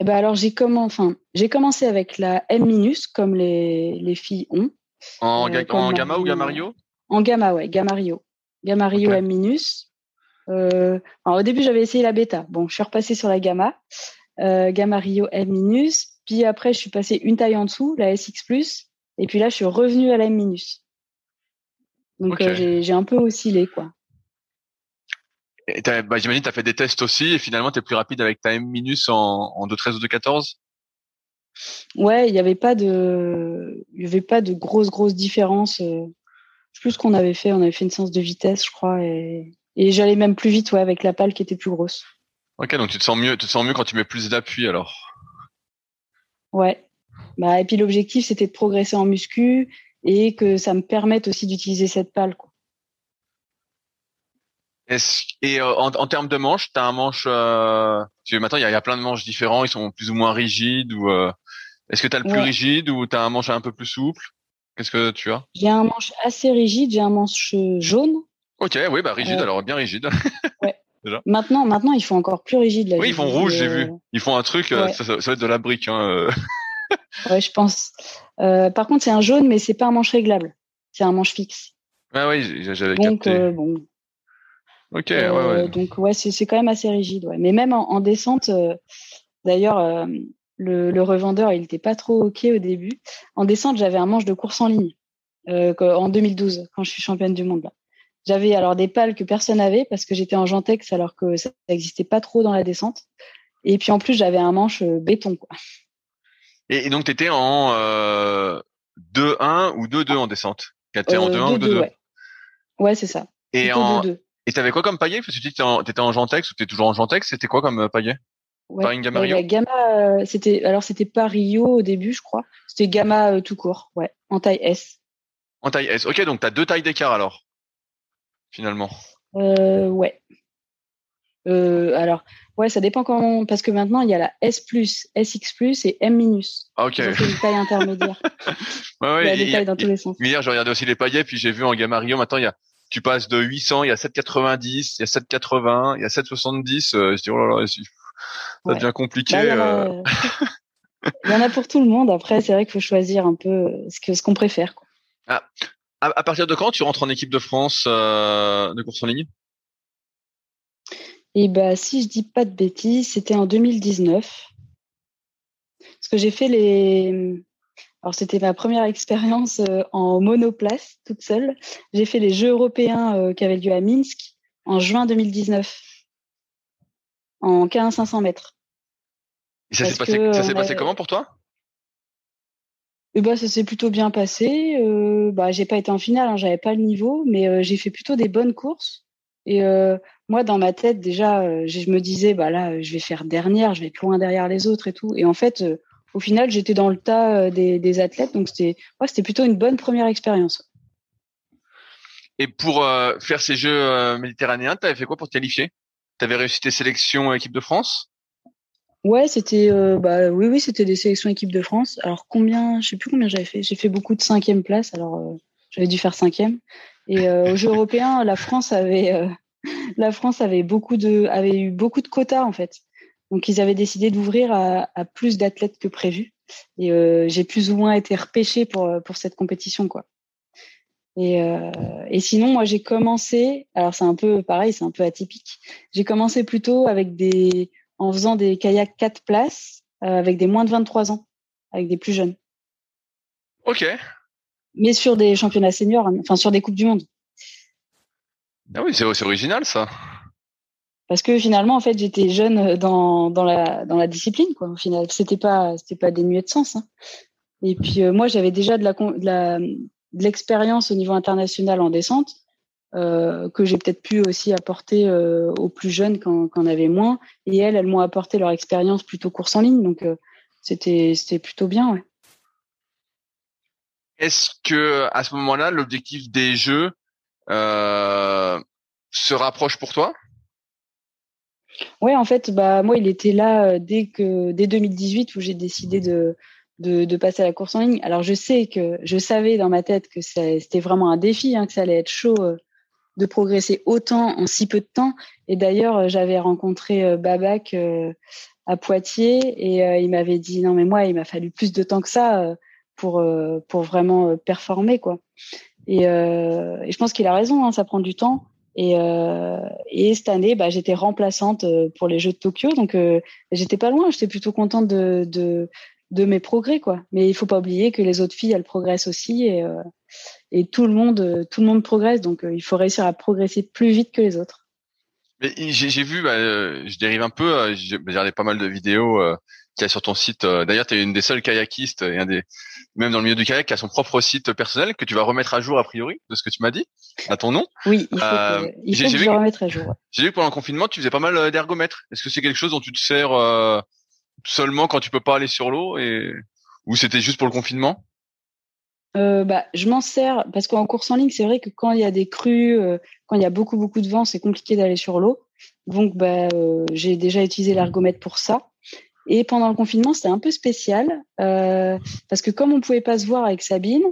Speaker 3: Eh ben alors j'ai commencé, enfin j'ai commencé avec la M minus comme les, les filles ont.
Speaker 2: En, en gamma ou gamma Rio?
Speaker 3: En gamma ouais, gamma Rio. Gamma Rio M minus. Euh, au début, j'avais essayé la bêta. Bon, je suis repassée sur la gamma, euh, gamma Rio M minus. Puis après, je suis passée une taille en dessous, la SX plus. Et puis là, je suis revenue à la M minus. Donc euh, j'ai un peu oscillé, quoi.
Speaker 2: Bah, J'imagine tu as fait des tests aussi et finalement tu es plus rapide avec ta M minus en, en 2.13 ou 2.14
Speaker 3: Ouais, il n'y avait pas de, il y avait pas de grosse grosse différence. Je sais plus ce qu'on avait fait. On avait fait une séance de vitesse, je crois, et et j'allais même plus vite, ouais, avec la pale qui était plus grosse.
Speaker 2: Ok, donc tu te sens mieux, tu te sens mieux quand tu mets plus d'appui alors.
Speaker 3: Ouais. Bah, et puis l'objectif c'était de progresser en muscu et que ça me permette aussi d'utiliser cette pale. Quoi.
Speaker 2: et euh, en, termes de manches, tu as un manche. Euh, maintenant, il y a, plein de manches différents. Ils sont plus ou moins rigides. Ou euh, est-ce que tu as le plus rigide ou tu as un manche un peu plus souple? Qu'est-ce que tu as?
Speaker 3: J'ai un manche assez rigide. J'ai un manche jaune.
Speaker 2: Ok, oui, bah rigide. alors bien rigide.
Speaker 3: ouais. Maintenant, maintenant, ils font encore plus rigide.
Speaker 2: oui, ils font rouge, j'ai vu. Ils font un truc. Ça, ça, va être de la brique. Hein,
Speaker 3: ouais, je pense. par contre, c'est un jaune, mais c'est pas un manche réglable. C'est un manche fixe.
Speaker 2: Ah oui, j'avais capté.
Speaker 3: bon,
Speaker 2: Ok, ouais, ouais. Euh,
Speaker 3: donc ouais, c'est quand même assez rigide. Ouais. Mais même en, descente, euh, d'ailleurs, euh, le, le, revendeur, il était pas trop ok au début. En descente, j'avais un manche de course en ligne en 2012 quand je suis championne du monde. J'avais alors des pales que personne n'avait parce que j'étais en Gentex alors que ça n'existait pas trop dans la descente. Et puis en plus, j'avais un manche béton. Quoi.
Speaker 2: Et, donc, tu étais en 2-1 ou 2-2 en descente? T'étais en 2-1 ou 2-2
Speaker 3: Ouais, ouais c'est ça.
Speaker 2: Et en, 2 -2. Et t'avais quoi comme paillet Parce que tu dis que t'étais en, en Gentex ou t'es toujours en Gentex. C'était quoi comme euh, paillet
Speaker 3: ouais, Gamma Rio? Gamma, euh, c'était alors c'était pas Rio au début, je crois. C'était Gamma euh, tout court, ouais, en taille S.
Speaker 2: En taille S. Ok, donc t'as deux tailles d'écart alors, finalement.
Speaker 3: Euh, ouais. alors, ouais, ça dépend quand parce que maintenant il y a la S+, SX+, et M-. minus.
Speaker 2: Ah, ok.
Speaker 3: C'est une taille intermédiaire.
Speaker 2: ouais, ouais,
Speaker 3: il y a des tailles dans tous les sens.
Speaker 2: Hier, j'ai regardé aussi les paillets, puis j'ai vu en Gamma Rio, maintenant il y a tu passes de 800, il y a 790, il y a 780, il y a 770. Euh, je dis, oh là là, ça devient compliqué.
Speaker 3: Bah, euh. il, y en a... pour tout le monde. Après, c'est vrai qu'il faut choisir un peu euh, ce que ce qu'on préfère. Quoi.
Speaker 2: Ah, à, partir de quand tu rentres en équipe de France de course en ligne?
Speaker 3: Eh bah, si je dis pas de bêtises, c'était en 2019. Parce que j'ai fait les alors c'était ma première expérience euh, en monoplace toute seule. J'ai fait les Jeux européens euh, qui avaient lieu à Minsk en juin 2019 en 1500 mètres.
Speaker 2: Et ça s'est passé, ça s'est passé comment pour toi?
Speaker 3: Eh ben, ça s'est plutôt bien passé. Euh, bah, j'ai pas été en finale, hein, j'avais pas le niveau, mais euh, j'ai fait plutôt des bonnes courses. Et moi, dans ma tête, déjà, je me disais, bah là, je vais faire dernière, je vais être loin derrière les autres et tout. Et en fait, au final, j'étais dans le tas euh, des, athlètes, donc c'était c'était plutôt une bonne première expérience.
Speaker 2: Et pour euh, faire ces Jeux euh, méditerranéens, tu fait quoi pour te qualifier? Tu avais réussi tes sélections équipe de France?
Speaker 3: Ouais, c'était bah oui oui c'était des sélections équipe de France. Alors combien, je sais plus combien j'avais fait. J'ai fait beaucoup de cinquième place, alors j'avais dû faire cinquième. Et aux Jeux européens, la France avait la France avait beaucoup de avait eu beaucoup de quotas en fait. Donc ils avaient décidé d'ouvrir à, à, plus d'athlètes que prévu. Et euh, j'ai plus ou moins été repêchée pour pour cette compétition quoi. Et, euh, et sinon moi j'ai commencé, alors c'est un peu pareil, c'est un peu atypique. J'ai commencé plutôt avec des en faisant des kayaks 4 places euh, avec des moins de 23 ans, avec des plus jeunes.
Speaker 2: Ok.
Speaker 3: Mais sur des championnats seniors, enfin sur des coupes du monde.
Speaker 2: Ah oui, c'est original ça
Speaker 3: parce que finalement en fait j'étais jeune dans, dans la dans la discipline quoi au final c'était pas c'était pas dénué de sens hein. et puis euh, moi j'avais déjà la de l'expérience au niveau international en descente euh, que j'ai peut-être pu aussi apporter euh, aux plus jeunes quand on avait moins et elles elles m'ont apporté leur expérience plutôt course en ligne donc euh, c'était c'était plutôt bien ouais.
Speaker 2: Est-ce que à ce moment-là l'objectif des jeux euh, se rapproche pour toi?
Speaker 3: Ouais, en fait, bah moi, il était là dès que dès 2018 où j'ai décidé de, de, de passer à la course en ligne. Alors je sais que je savais dans ma tête que c'était vraiment un défi, hein, que ça allait être chaud de progresser autant en si peu de temps. Et d'ailleurs, euh, j'avais rencontré Babac à Poitiers et il m'avait dit non mais moi, il m'a fallu plus de temps que ça pour pour vraiment performer quoi. Et, je pense qu'il a raison, hein, ça prend du temps. Et, euh, et cette année, bah, j'étais remplaçante euh, pour les Jeux de Tokyo, donc euh, j'étais pas loin. J'étais plutôt contente de, de mes progrès, quoi. Mais il faut pas oublier que les autres filles, elles progressent aussi, et, euh, et tout le monde, tout le monde progresse. Donc il faut réussir à progresser plus vite que les autres.
Speaker 2: Mais j'ai vu, bah, je dérive un peu. J'ai regardé pas mal de vidéos qu'il y a sur ton site. D'ailleurs, tu es une des seules kayakistes et un des même dans le milieu du kayak, qui a son propre site personnel que tu vas remettre à jour a priori, de ce que tu m'as dit, à ton nom.
Speaker 3: Oui, il faut euh, que, il faut que je le remette à jour.
Speaker 2: J'ai vu que pendant le confinement, tu faisais pas mal euh, d'ergomètres. Est-ce que c'est quelque chose dont tu te sers euh, seulement quand tu peux pas aller sur l'eau et ou c'était juste pour le confinement?
Speaker 3: Bah, je m'en sers parce qu'en course en ligne, c'est vrai que quand il y a des crues, quand il y a beaucoup beaucoup de vent, c'est compliqué d'aller sur l'eau. Donc, bah, j'ai déjà utilisé l'ergomètre pour ça. Et pendant le confinement, c'était un peu spécial parce que comme on pouvait pas se voir avec Sabine,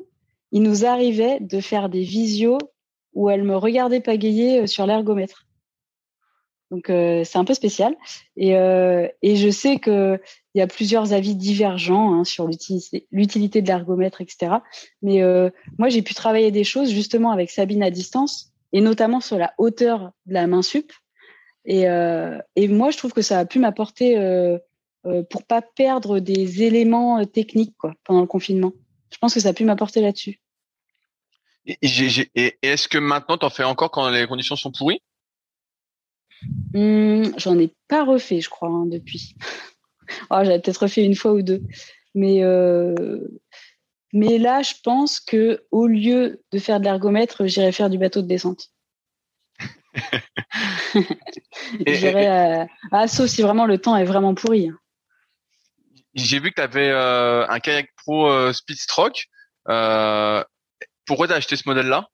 Speaker 3: il nous arrivait de faire des visios où elle me regardait pagayer sur l'ergomètre. Donc euh, c'est un peu spécial. Et, euh, et je sais qu'il y a plusieurs avis divergents hein, sur l'utilité de l'ergomètre, etc. Mais euh, moi, j'ai pu travailler des choses justement avec Sabine à distance, et notamment sur la hauteur de la main sup. Et, euh, et moi, je trouve que ça a pu m'apporter euh, euh, pour pas perdre des éléments techniques quoi, pendant le confinement. Je pense que ça a pu m'apporter là-dessus.
Speaker 2: Et, et est-ce que maintenant, tu en fais encore quand les conditions sont pourries?
Speaker 3: Mmh, j'en ai pas refait, je crois, hein, depuis. oh, J'avais peut-être refait une fois ou deux. Mais, euh, mais là, je pense que au lieu de faire de l'ergomètre, j'irai faire du bateau de descente. j'irai à, à si vraiment le temps est vraiment pourri. Hein.
Speaker 2: J'ai vu que tu avais euh, un kayak pro euh, Speedstroke. Pourquoi tu as acheté ce modèle-là?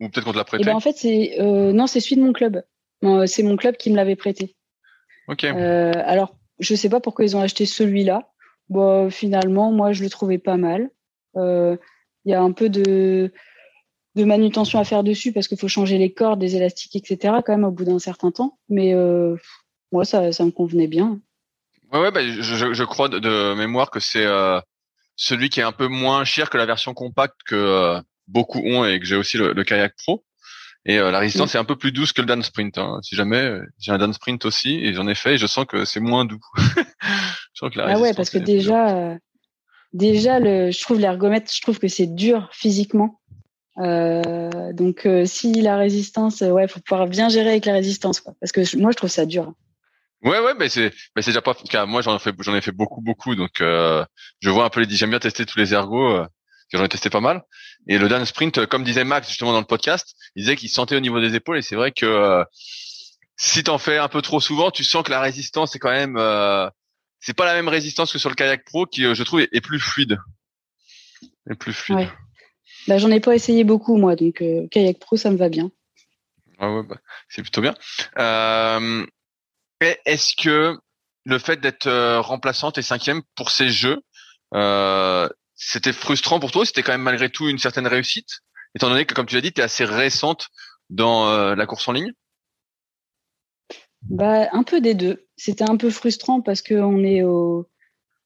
Speaker 2: Ou peut-être qu'on te l'a prêté
Speaker 3: eh ben, En fait, c'est non, c'est celui de mon club c'est mon club qui me l'avait prêté.
Speaker 2: Ok.
Speaker 3: Euh, alors, je sais pas pourquoi ils ont acheté celui-là. Bon, finalement, moi, je le trouvais pas mal. Euh, il y a un peu de, de manutention à faire dessus parce qu'il faut changer les cordes, les élastiques, etc. quand même au bout d'un certain temps. Mais euh, moi, ça, ça me convenait bien.
Speaker 2: Ouais, ouais bah, je, je, crois de, mémoire que c'est celui qui est un peu moins cher que la version compacte que beaucoup ont et que j'ai aussi le, le kayak pro. Et euh, la résistance mm. est un peu plus douce que le Dan Sprint. Hein. Si jamais euh, j'ai un Dan Sprint aussi et j'en ai fait, et je sens que c'est moins doux.
Speaker 3: je sens que la ah ouais, parce que déjà, euh, déjà le, je trouve l'ergomètre, je trouve que c'est dur physiquement. Euh, donc si la résistance, ouais, faut pouvoir bien gérer avec la résistance, quoi. Parce que moi, je trouve ça dur.
Speaker 2: Ouais, ouais, mais c'est, mais c'est déjà pas. Moi, j'en ai fait, j'en ai fait beaucoup, beaucoup. Donc, je vois un peu les. J'aime bien tester tous les ergos j'en ai testé pas mal. Et le Dan Sprint, comme disait Max justement dans le podcast, il disait qu'il sentait au niveau des épaules et c'est vrai que euh, si t'en fais un peu trop souvent, tu sens que la résistance est quand même, euh, c'est pas la même résistance que sur le kayak pro qui, euh, je trouve, est, plus fluide. Est plus fluide. Ouais.
Speaker 3: Bah, j'en ai pas essayé beaucoup moi, donc euh, kayak pro ça me va bien.
Speaker 2: Ah ouais, bah, c'est plutôt bien. Est-ce que le fait d'être remplaçante et cinquième pour ces jeux, euh, c'était frustrant pour toi C'était quand même malgré tout une certaine réussite, étant donné que, comme tu l'as dit, tu es assez récente dans euh, la course en ligne?
Speaker 3: Bah, Un peu des deux. C'était un peu frustrant parce qu'on est au...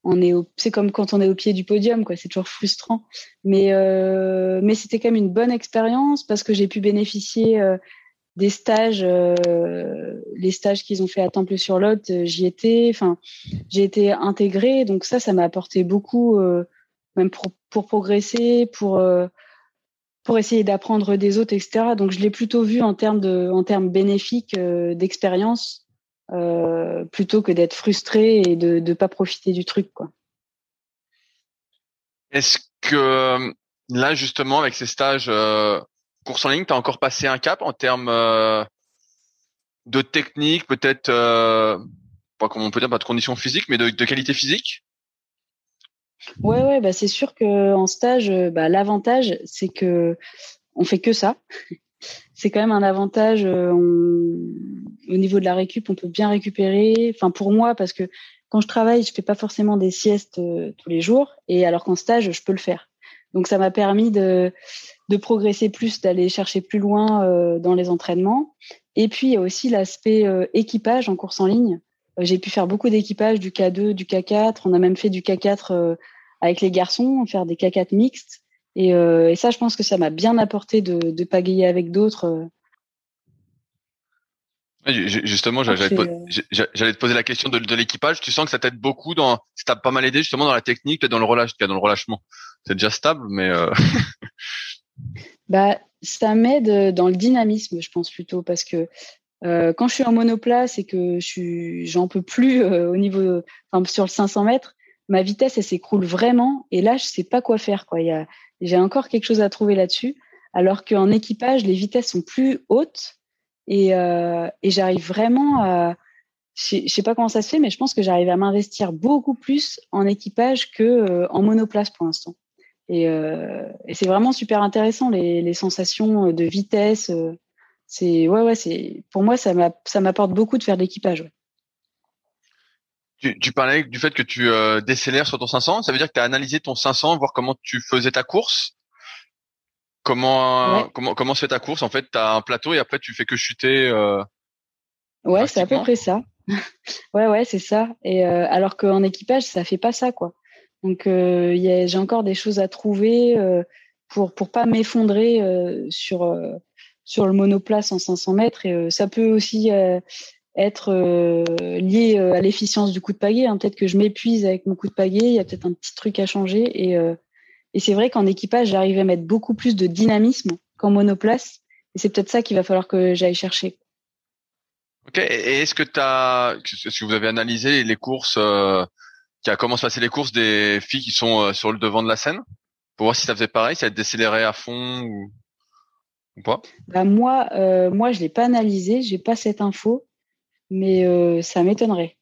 Speaker 3: On est au, c'est comme quand on est au pied du podium, quoi. C'est toujours frustrant, mais euh, mais c'était quand même une bonne expérience parce que j'ai pu bénéficier euh, des stages, les stages qu'ils ont fait à Temple-sur-Lot, j'y étais. Enfin, j'ai été intégrée, donc ça, ça m'a apporté beaucoup même pour, progresser, pour, euh, pour essayer d'apprendre des autres, etc. Donc, je l'ai plutôt vu en termes, de, en termes bénéfiques euh, d'expérience, euh, plutôt que d'être frustré et de ne pas profiter du truc.
Speaker 2: Est-ce que là, justement, avec ces stages course en ligne, tu as encore passé un cap en termes de technique, peut-être, pas comment on peut dire, pas de conditions physiques, mais de, de qualité physique?
Speaker 3: Ouais, ouais, bah c'est sûr que en stage, euh, bah, l'avantage c'est que on fait que ça. C'est quand même un avantage. Euh, au niveau de la récup, on peut bien récupérer. Enfin, pour moi, parce que quand je travaille, je fais pas forcément des siestes euh, tous les jours, et alors qu'en stage, je peux le faire. Donc, ça m'a permis de, de progresser plus, d'aller chercher plus loin dans les entraînements. Et puis, il y a aussi l'aspect équipage en course en ligne. J'ai pu faire beaucoup d'équipage du K2, du K4. On a même fait du K4 euh, avec les garçons, faire des K4 mixtes. Et, euh, et ça, je pense que ça m'a bien apporté de, de pagayer avec d'autres.
Speaker 2: Justement, j'allais te, poser la question de, de l'équipage. Tu sens que ça t'aide beaucoup dans, ça t'a pas mal aidé justement dans la technique, dans le relâche, dans le relâchement. C'est déjà stable, mais. Euh...
Speaker 3: bah, ça m'aide dans le dynamisme, je pense plutôt, parce que euh, quand je suis en monoplace et que je suis, j'en peux plus euh, au niveau, enfin, sur le 500 mètres, ma vitesse elle s'écroule vraiment et là je sais pas quoi faire quoi. Y a, j'ai encore quelque chose à trouver là-dessus. Alors qu'en équipage les vitesses sont plus hautes et, euh, et j'arrive vraiment à, je sais, pas comment ça se fait, mais je pense que j'arrive à m'investir beaucoup plus en équipage que euh, en monoplace pour l'instant. Et, et c'est vraiment super intéressant les, les sensations de vitesse. c'est ouais ouais c'est pour moi ça m'apporte beaucoup de faire de l'équipage.
Speaker 2: Tu, tu, parlais du fait que tu euh, décélères sur ton 500. Ça veut dire que tu as analysé ton 500, voir comment tu faisais ta course. Comment comment comment se fait ta course? En fait, tu as un plateau et après tu fais que chuter. Euh,
Speaker 3: ouais, c'est à peu près ça. ouais, ouais, c'est ça. Et euh, alors qu'en équipage, ça fait pas ça, quoi. Donc, euh, j'ai encore des choses à trouver euh, pour pour pas m'effondrer euh, sur sur le monoplace en 500 mètres. Et ça peut aussi être euh, lié euh, à l'efficience du coup de pagaie. Hein. Peut-être que je m'épuise avec mon coup de pagaie, il y a peut-être un petit truc à changer. Et, euh, et c'est vrai qu'en équipage, j'arrive à mettre beaucoup plus de dynamisme qu'en monoplace. Et c'est peut-être ça qu'il va falloir que j'aille chercher.
Speaker 2: Ok. Et est-ce que tu as, est-ce que vous avez analysé les courses, a comment se passaient les courses des filles qui sont sur le devant de la scène, pour voir si ça faisait pareil, si elles décéléraient à fond ou, ou pas?
Speaker 3: Bah moi, moi, je l'ai pas analysé, j'ai pas cette info mais euh, ça m'étonnerait.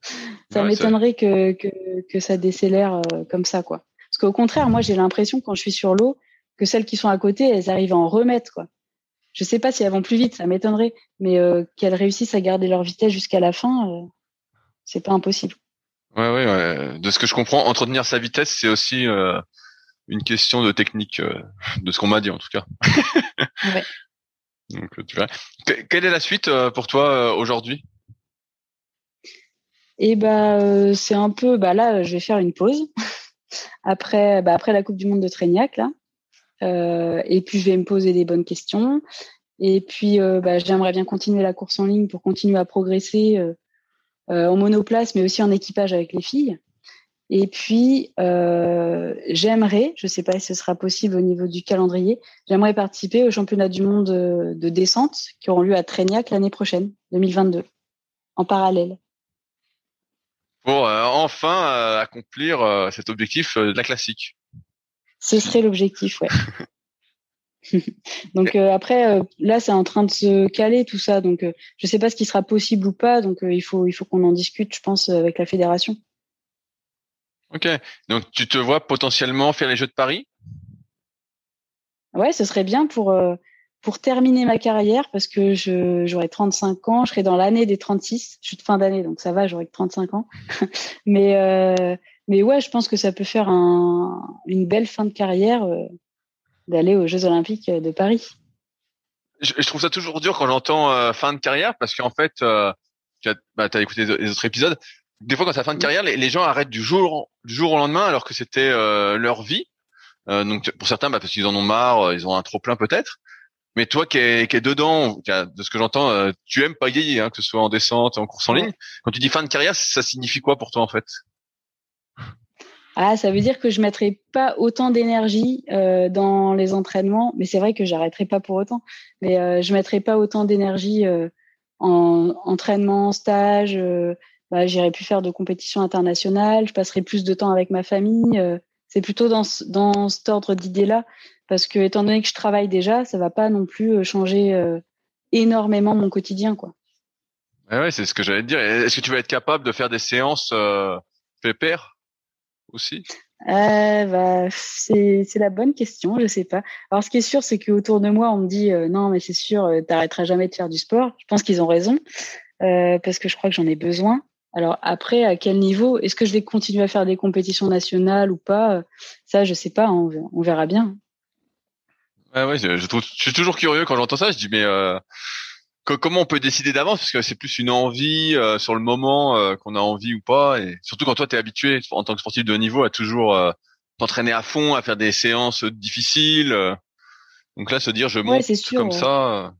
Speaker 3: ça m'étonnerait que, que, que, ça décélère euh, comme ça, quoi. Parce qu'au contraire, moi, j'ai l'impression quand je suis sur l'eau que celles qui sont à côté, elles arrivent à en remettre, quoi. Je sais pas si elles vont plus vite, ça m'étonnerait, mais euh, qu'elles réussissent à garder leur vitesse jusqu'à la fin, euh, c'est pas impossible.
Speaker 2: Ouais, ouais, ouais, De ce que je comprends, entretenir sa vitesse, c'est aussi une question de technique, de ce qu'on m'a dit en tout cas. ouais. Donc, tu vois. quelle est la suite euh, pour toi euh, aujourd'hui?
Speaker 3: Eh bah, euh, c'est un peu, bah là, je vais faire une pause après, bah, après la Coupe du Monde de Trégnac là, et puis je vais me poser des bonnes questions. Et puis, bah, j'aimerais bien continuer la course en ligne pour continuer à progresser en monoplace, mais aussi en équipage avec les filles. Et puis, euh, j'aimerais, je ne sais pas si ce sera possible au niveau du calendrier, j'aimerais participer au championnat du monde de, descente qui auront lieu à Trégnac l'année prochaine, 2022, en parallèle.
Speaker 2: Pour euh, enfin euh, accomplir euh, cet objectif de la classique.
Speaker 3: Ce serait l'objectif, ouais. donc après, là, c'est en train de se caler tout ça. Donc, je ne sais pas ce qui sera possible ou pas. Donc, il faut, il faut qu'on en discute, je pense, avec la fédération.
Speaker 2: Ok. Donc tu te vois potentiellement faire les Jeux de Paris?
Speaker 3: Ouais, ce serait bien pour euh, pour terminer ma carrière parce que je j'aurai 35 ans, je serai dans l'année des 36. Je suis de fin d'année, donc ça va, j'aurai que 35 ans. mais euh, mais ouais, je pense que ça peut faire un, une belle fin de carrière euh, d'aller aux Jeux Olympiques de Paris.
Speaker 2: Je, je trouve ça toujours dur quand j'entends fin de carrière parce qu'en fait, tu as, bah, as écouté les autres épisodes des fois quand ça fin de carrière, les, gens arrêtent du jour du jour au lendemain alors que c'était euh, leur vie. Euh, donc pour certains, bah, parce qu'ils en ont marre, euh, ils ont un trop plein peut-être. Mais toi qui es, qui dedans, de ce que j'entends, tu aimes pas hein, que ce soit en descente, en course en ligne. Quand tu dis fin de carrière, ça signifie quoi pour toi en fait?
Speaker 3: Ah, ça veut dire que je mettrai pas autant d'énergie dans les entraînements, mais c'est vrai que j'arrêterai pas pour autant. Mais euh, je mettrai pas autant d'énergie en entraînement, stage, bah, j'irai plus faire de compétitions internationales, je passerai plus de temps avec ma famille. Euh, c'est plutôt dans, dans cet ordre d'idée-là, parce que étant donné que je travaille déjà, ça va pas non plus euh, changer euh, énormément mon quotidien, quoi.
Speaker 2: ouais, c'est ce que j'allais te dire. Est-ce que tu vas être capable de faire des séances euh, pépères aussi?
Speaker 3: Euh, bah, c'est la bonne question, je sais pas. Alors ce qui est sûr, c'est qu'autour de moi, on me dit non, mais c'est sûr, t'arrêteras jamais de faire du sport. Je pense qu'ils ont raison parce que je crois que j'en ai besoin. Alors après, à quel niveau? Est-ce que je vais continuer à faire des compétitions nationales ou pas? Ça, je sais pas. On, verra bien.
Speaker 2: Ouais, ouais, je, trouve, je suis toujours curieux quand j'entends ça. Je dis mais euh, comment on peut décider d'avance? Parce que c'est plus une envie euh, sur le moment euh, qu'on a envie ou pas. Et surtout quand toi tu es habitué en tant que sportif de haut niveau à toujours t'entraîner à fond, à faire des séances difficiles. donc là, se dire je monte comme ça.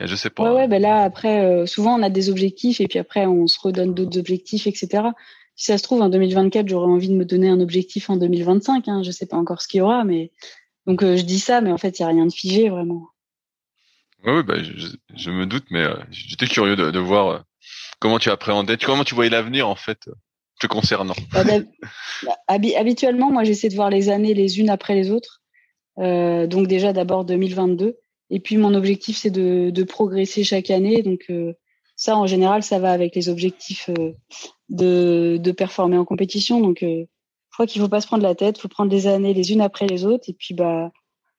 Speaker 2: Je sais pas.
Speaker 3: Ouais, ouais, ben là, après, euh, souvent, on a des objectifs et puis après, on se redonne d'autres objectifs, etc. Si ça se trouve, en 2024, j'aurais envie de me donner un objectif en 2025. Hein, je sais pas encore ce qu'il y aura, mais donc euh, je dis ça, mais en fait, il y a rien de figé vraiment.
Speaker 2: Oui, ouais, bah, je, je, me doute, mais euh, j'étais curieux de, de voir comment tu appréhendais, comment tu voyais l'avenir en fait te concernant. Bah,
Speaker 3: bah, habituellement, moi, j'essaie de voir les années les unes après les autres. donc déjà, d'abord 2022 et puis mon objectif, c'est de, de, progresser chaque année. Donc euh, ça, en général, ça va avec les objectifs euh, de, de, performer en compétition. Donc euh, crois qu'il faut pas se prendre la tête, faut prendre des années les unes après les autres et puis bah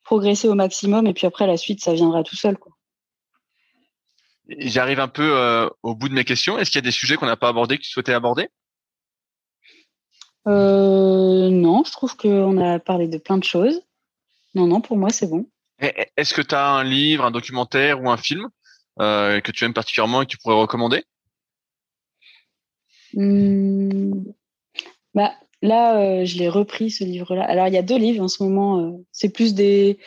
Speaker 3: progresser au maximum et puis après la suite ça viendra tout seul quoi.
Speaker 2: J'arrive un peu au bout de mes questions. Est-ce qu'il y a des sujets qu'on n'a pas abordés que tu souhaitais aborder?
Speaker 3: Non, je trouve qu'on a parlé de plein de choses. Non, non, pour moi c'est bon.
Speaker 2: Est-ce que tu as un livre, un documentaire ou un film euh, que tu aimes particulièrement et que tu pourrais recommander?
Speaker 3: Mmh. bah, Là, euh, je l'ai repris ce livre-là. Alors, il y a deux livres en ce moment. Euh, c'est plus des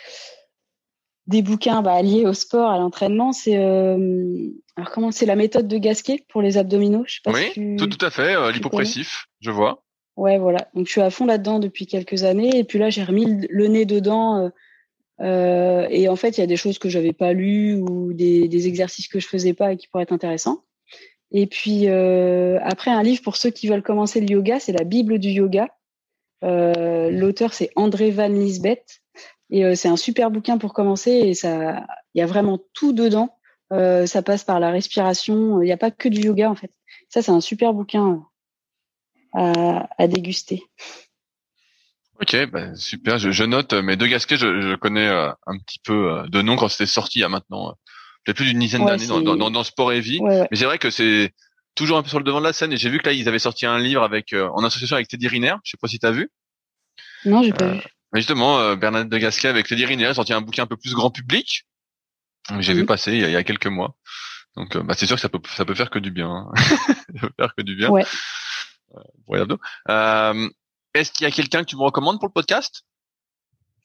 Speaker 3: des bouquins bah, liés au sport, à l'entraînement. C'est alors comment c'est la méthode de Gasquet pour les abdominaux. Je sais pas
Speaker 2: oui, tout, tout à fait. L'hypopressif, je vois.
Speaker 3: Ouais, voilà. Donc, je suis à fond là-dedans depuis quelques années. Et puis là, j'ai remis le nez dedans euh, et en fait, il y a des choses que j'avais pas lues ou des, exercices que je faisais pas et qui pourraient être intéressants. Et puis euh, après, un livre pour ceux qui veulent commencer le yoga, c'est la Bible du yoga. Euh, L'auteur c'est André Van Lisbeth et c'est un super bouquin pour commencer. Et ça, il y a vraiment tout dedans. Ça passe par la respiration. Il n'y a pas que du yoga en fait. Ça, c'est un super bouquin à déguster.
Speaker 2: Ok, bah, super. Je, je, note mes deux Gasquet. Je, je connais euh, un petit peu euh, de nom quand c'était sorti il y a maintenant euh, peut-être plus d'une dizaine d'années dans, dans, dans, Sport et Vie. Mais c'est vrai que c'est toujours un peu sur le devant de la scène. Et j'ai vu que là ils avaient sorti un livre avec en association avec Teddy Riner. Je sais pas si tu as vu.
Speaker 3: Non, j'ai pas vu.
Speaker 2: Mais justement, Bernadette de Gasquet avec Teddy Riner a sorti un bouquin un peu plus grand public. J'ai vu mhm. passer il y, a, il y, a, quelques mois. Donc bah, c'est sûr que ça peut ça peut faire que du bien. Hein. ça peut faire que du bien.
Speaker 3: Ouais.
Speaker 2: Euh, est-ce qu'il y a quelqu'un que tu me recommandes pour le podcast?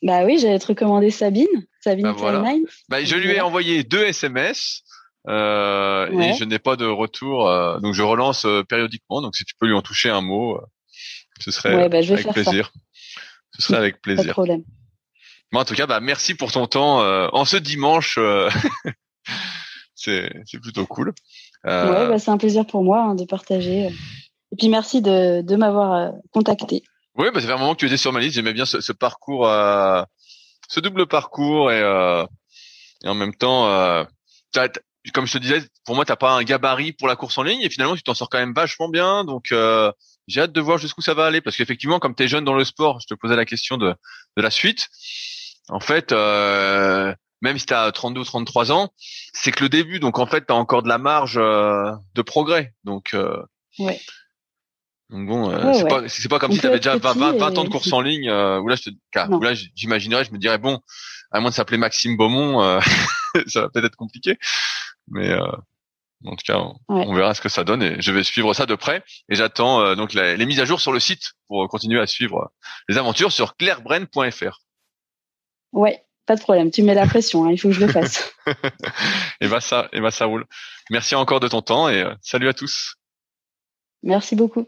Speaker 3: Bah oui, j'allais te recommander Sabine, Sabine bah,
Speaker 2: bah, je lui ai envoyé deux SMS euh, et je n'ai pas de retour, euh, donc je relance euh, périodiquement. Donc si tu peux lui en toucher un mot, ce serait bah, avec plaisir. Ce serait avec plaisir. Pas de
Speaker 3: problème.
Speaker 2: Bon, en tout cas, bah merci pour ton temps en ce dimanche. c'est c'est plutôt cool.
Speaker 3: Ouais, bah, c'est un plaisir pour moi hein, de partager. Et puis merci de, de m'avoir contacté.
Speaker 2: Oui, bah, ça fait un moment que tu étais sur ma liste. J'aimais bien ce, ce parcours, euh, ce double parcours et, euh, et en même temps, euh, comme je te disais, pour moi, t'as pas un gabarit pour la course en ligne et finalement, tu t'en sors quand même vachement bien. Donc, euh, j'ai hâte de voir jusqu'où ça va aller parce qu'effectivement, comme tu es jeune dans le sport, je te posais la question de, de la suite. En fait, euh, même si tu as 32 ou 33 ans, c'est que le début. Donc, en fait, tu as encore de la marge euh, de progrès. Donc. Donc bon, euh, c'est pas c'est pas comme si tu avais déjà 20, 20, ans de course en ligne euh, où là je te, où là j'imaginerais, je me dirais bon, à moins de s'appeler Maxime Beaumont, euh, ça va peut-être être compliqué, mais euh, en tout cas, on, verra ce que ça donne et je vais suivre ça de près et j'attends euh, donc les, les, mises à jour sur le site pour continuer à suivre les aventures sur clairebren.fr.
Speaker 3: Ouais, pas de problème, tu mets la pression, hein, il faut que je le fasse.
Speaker 2: et bah ça, et bah ça roule. Merci encore de ton temps et salut à tous.
Speaker 3: Merci beaucoup.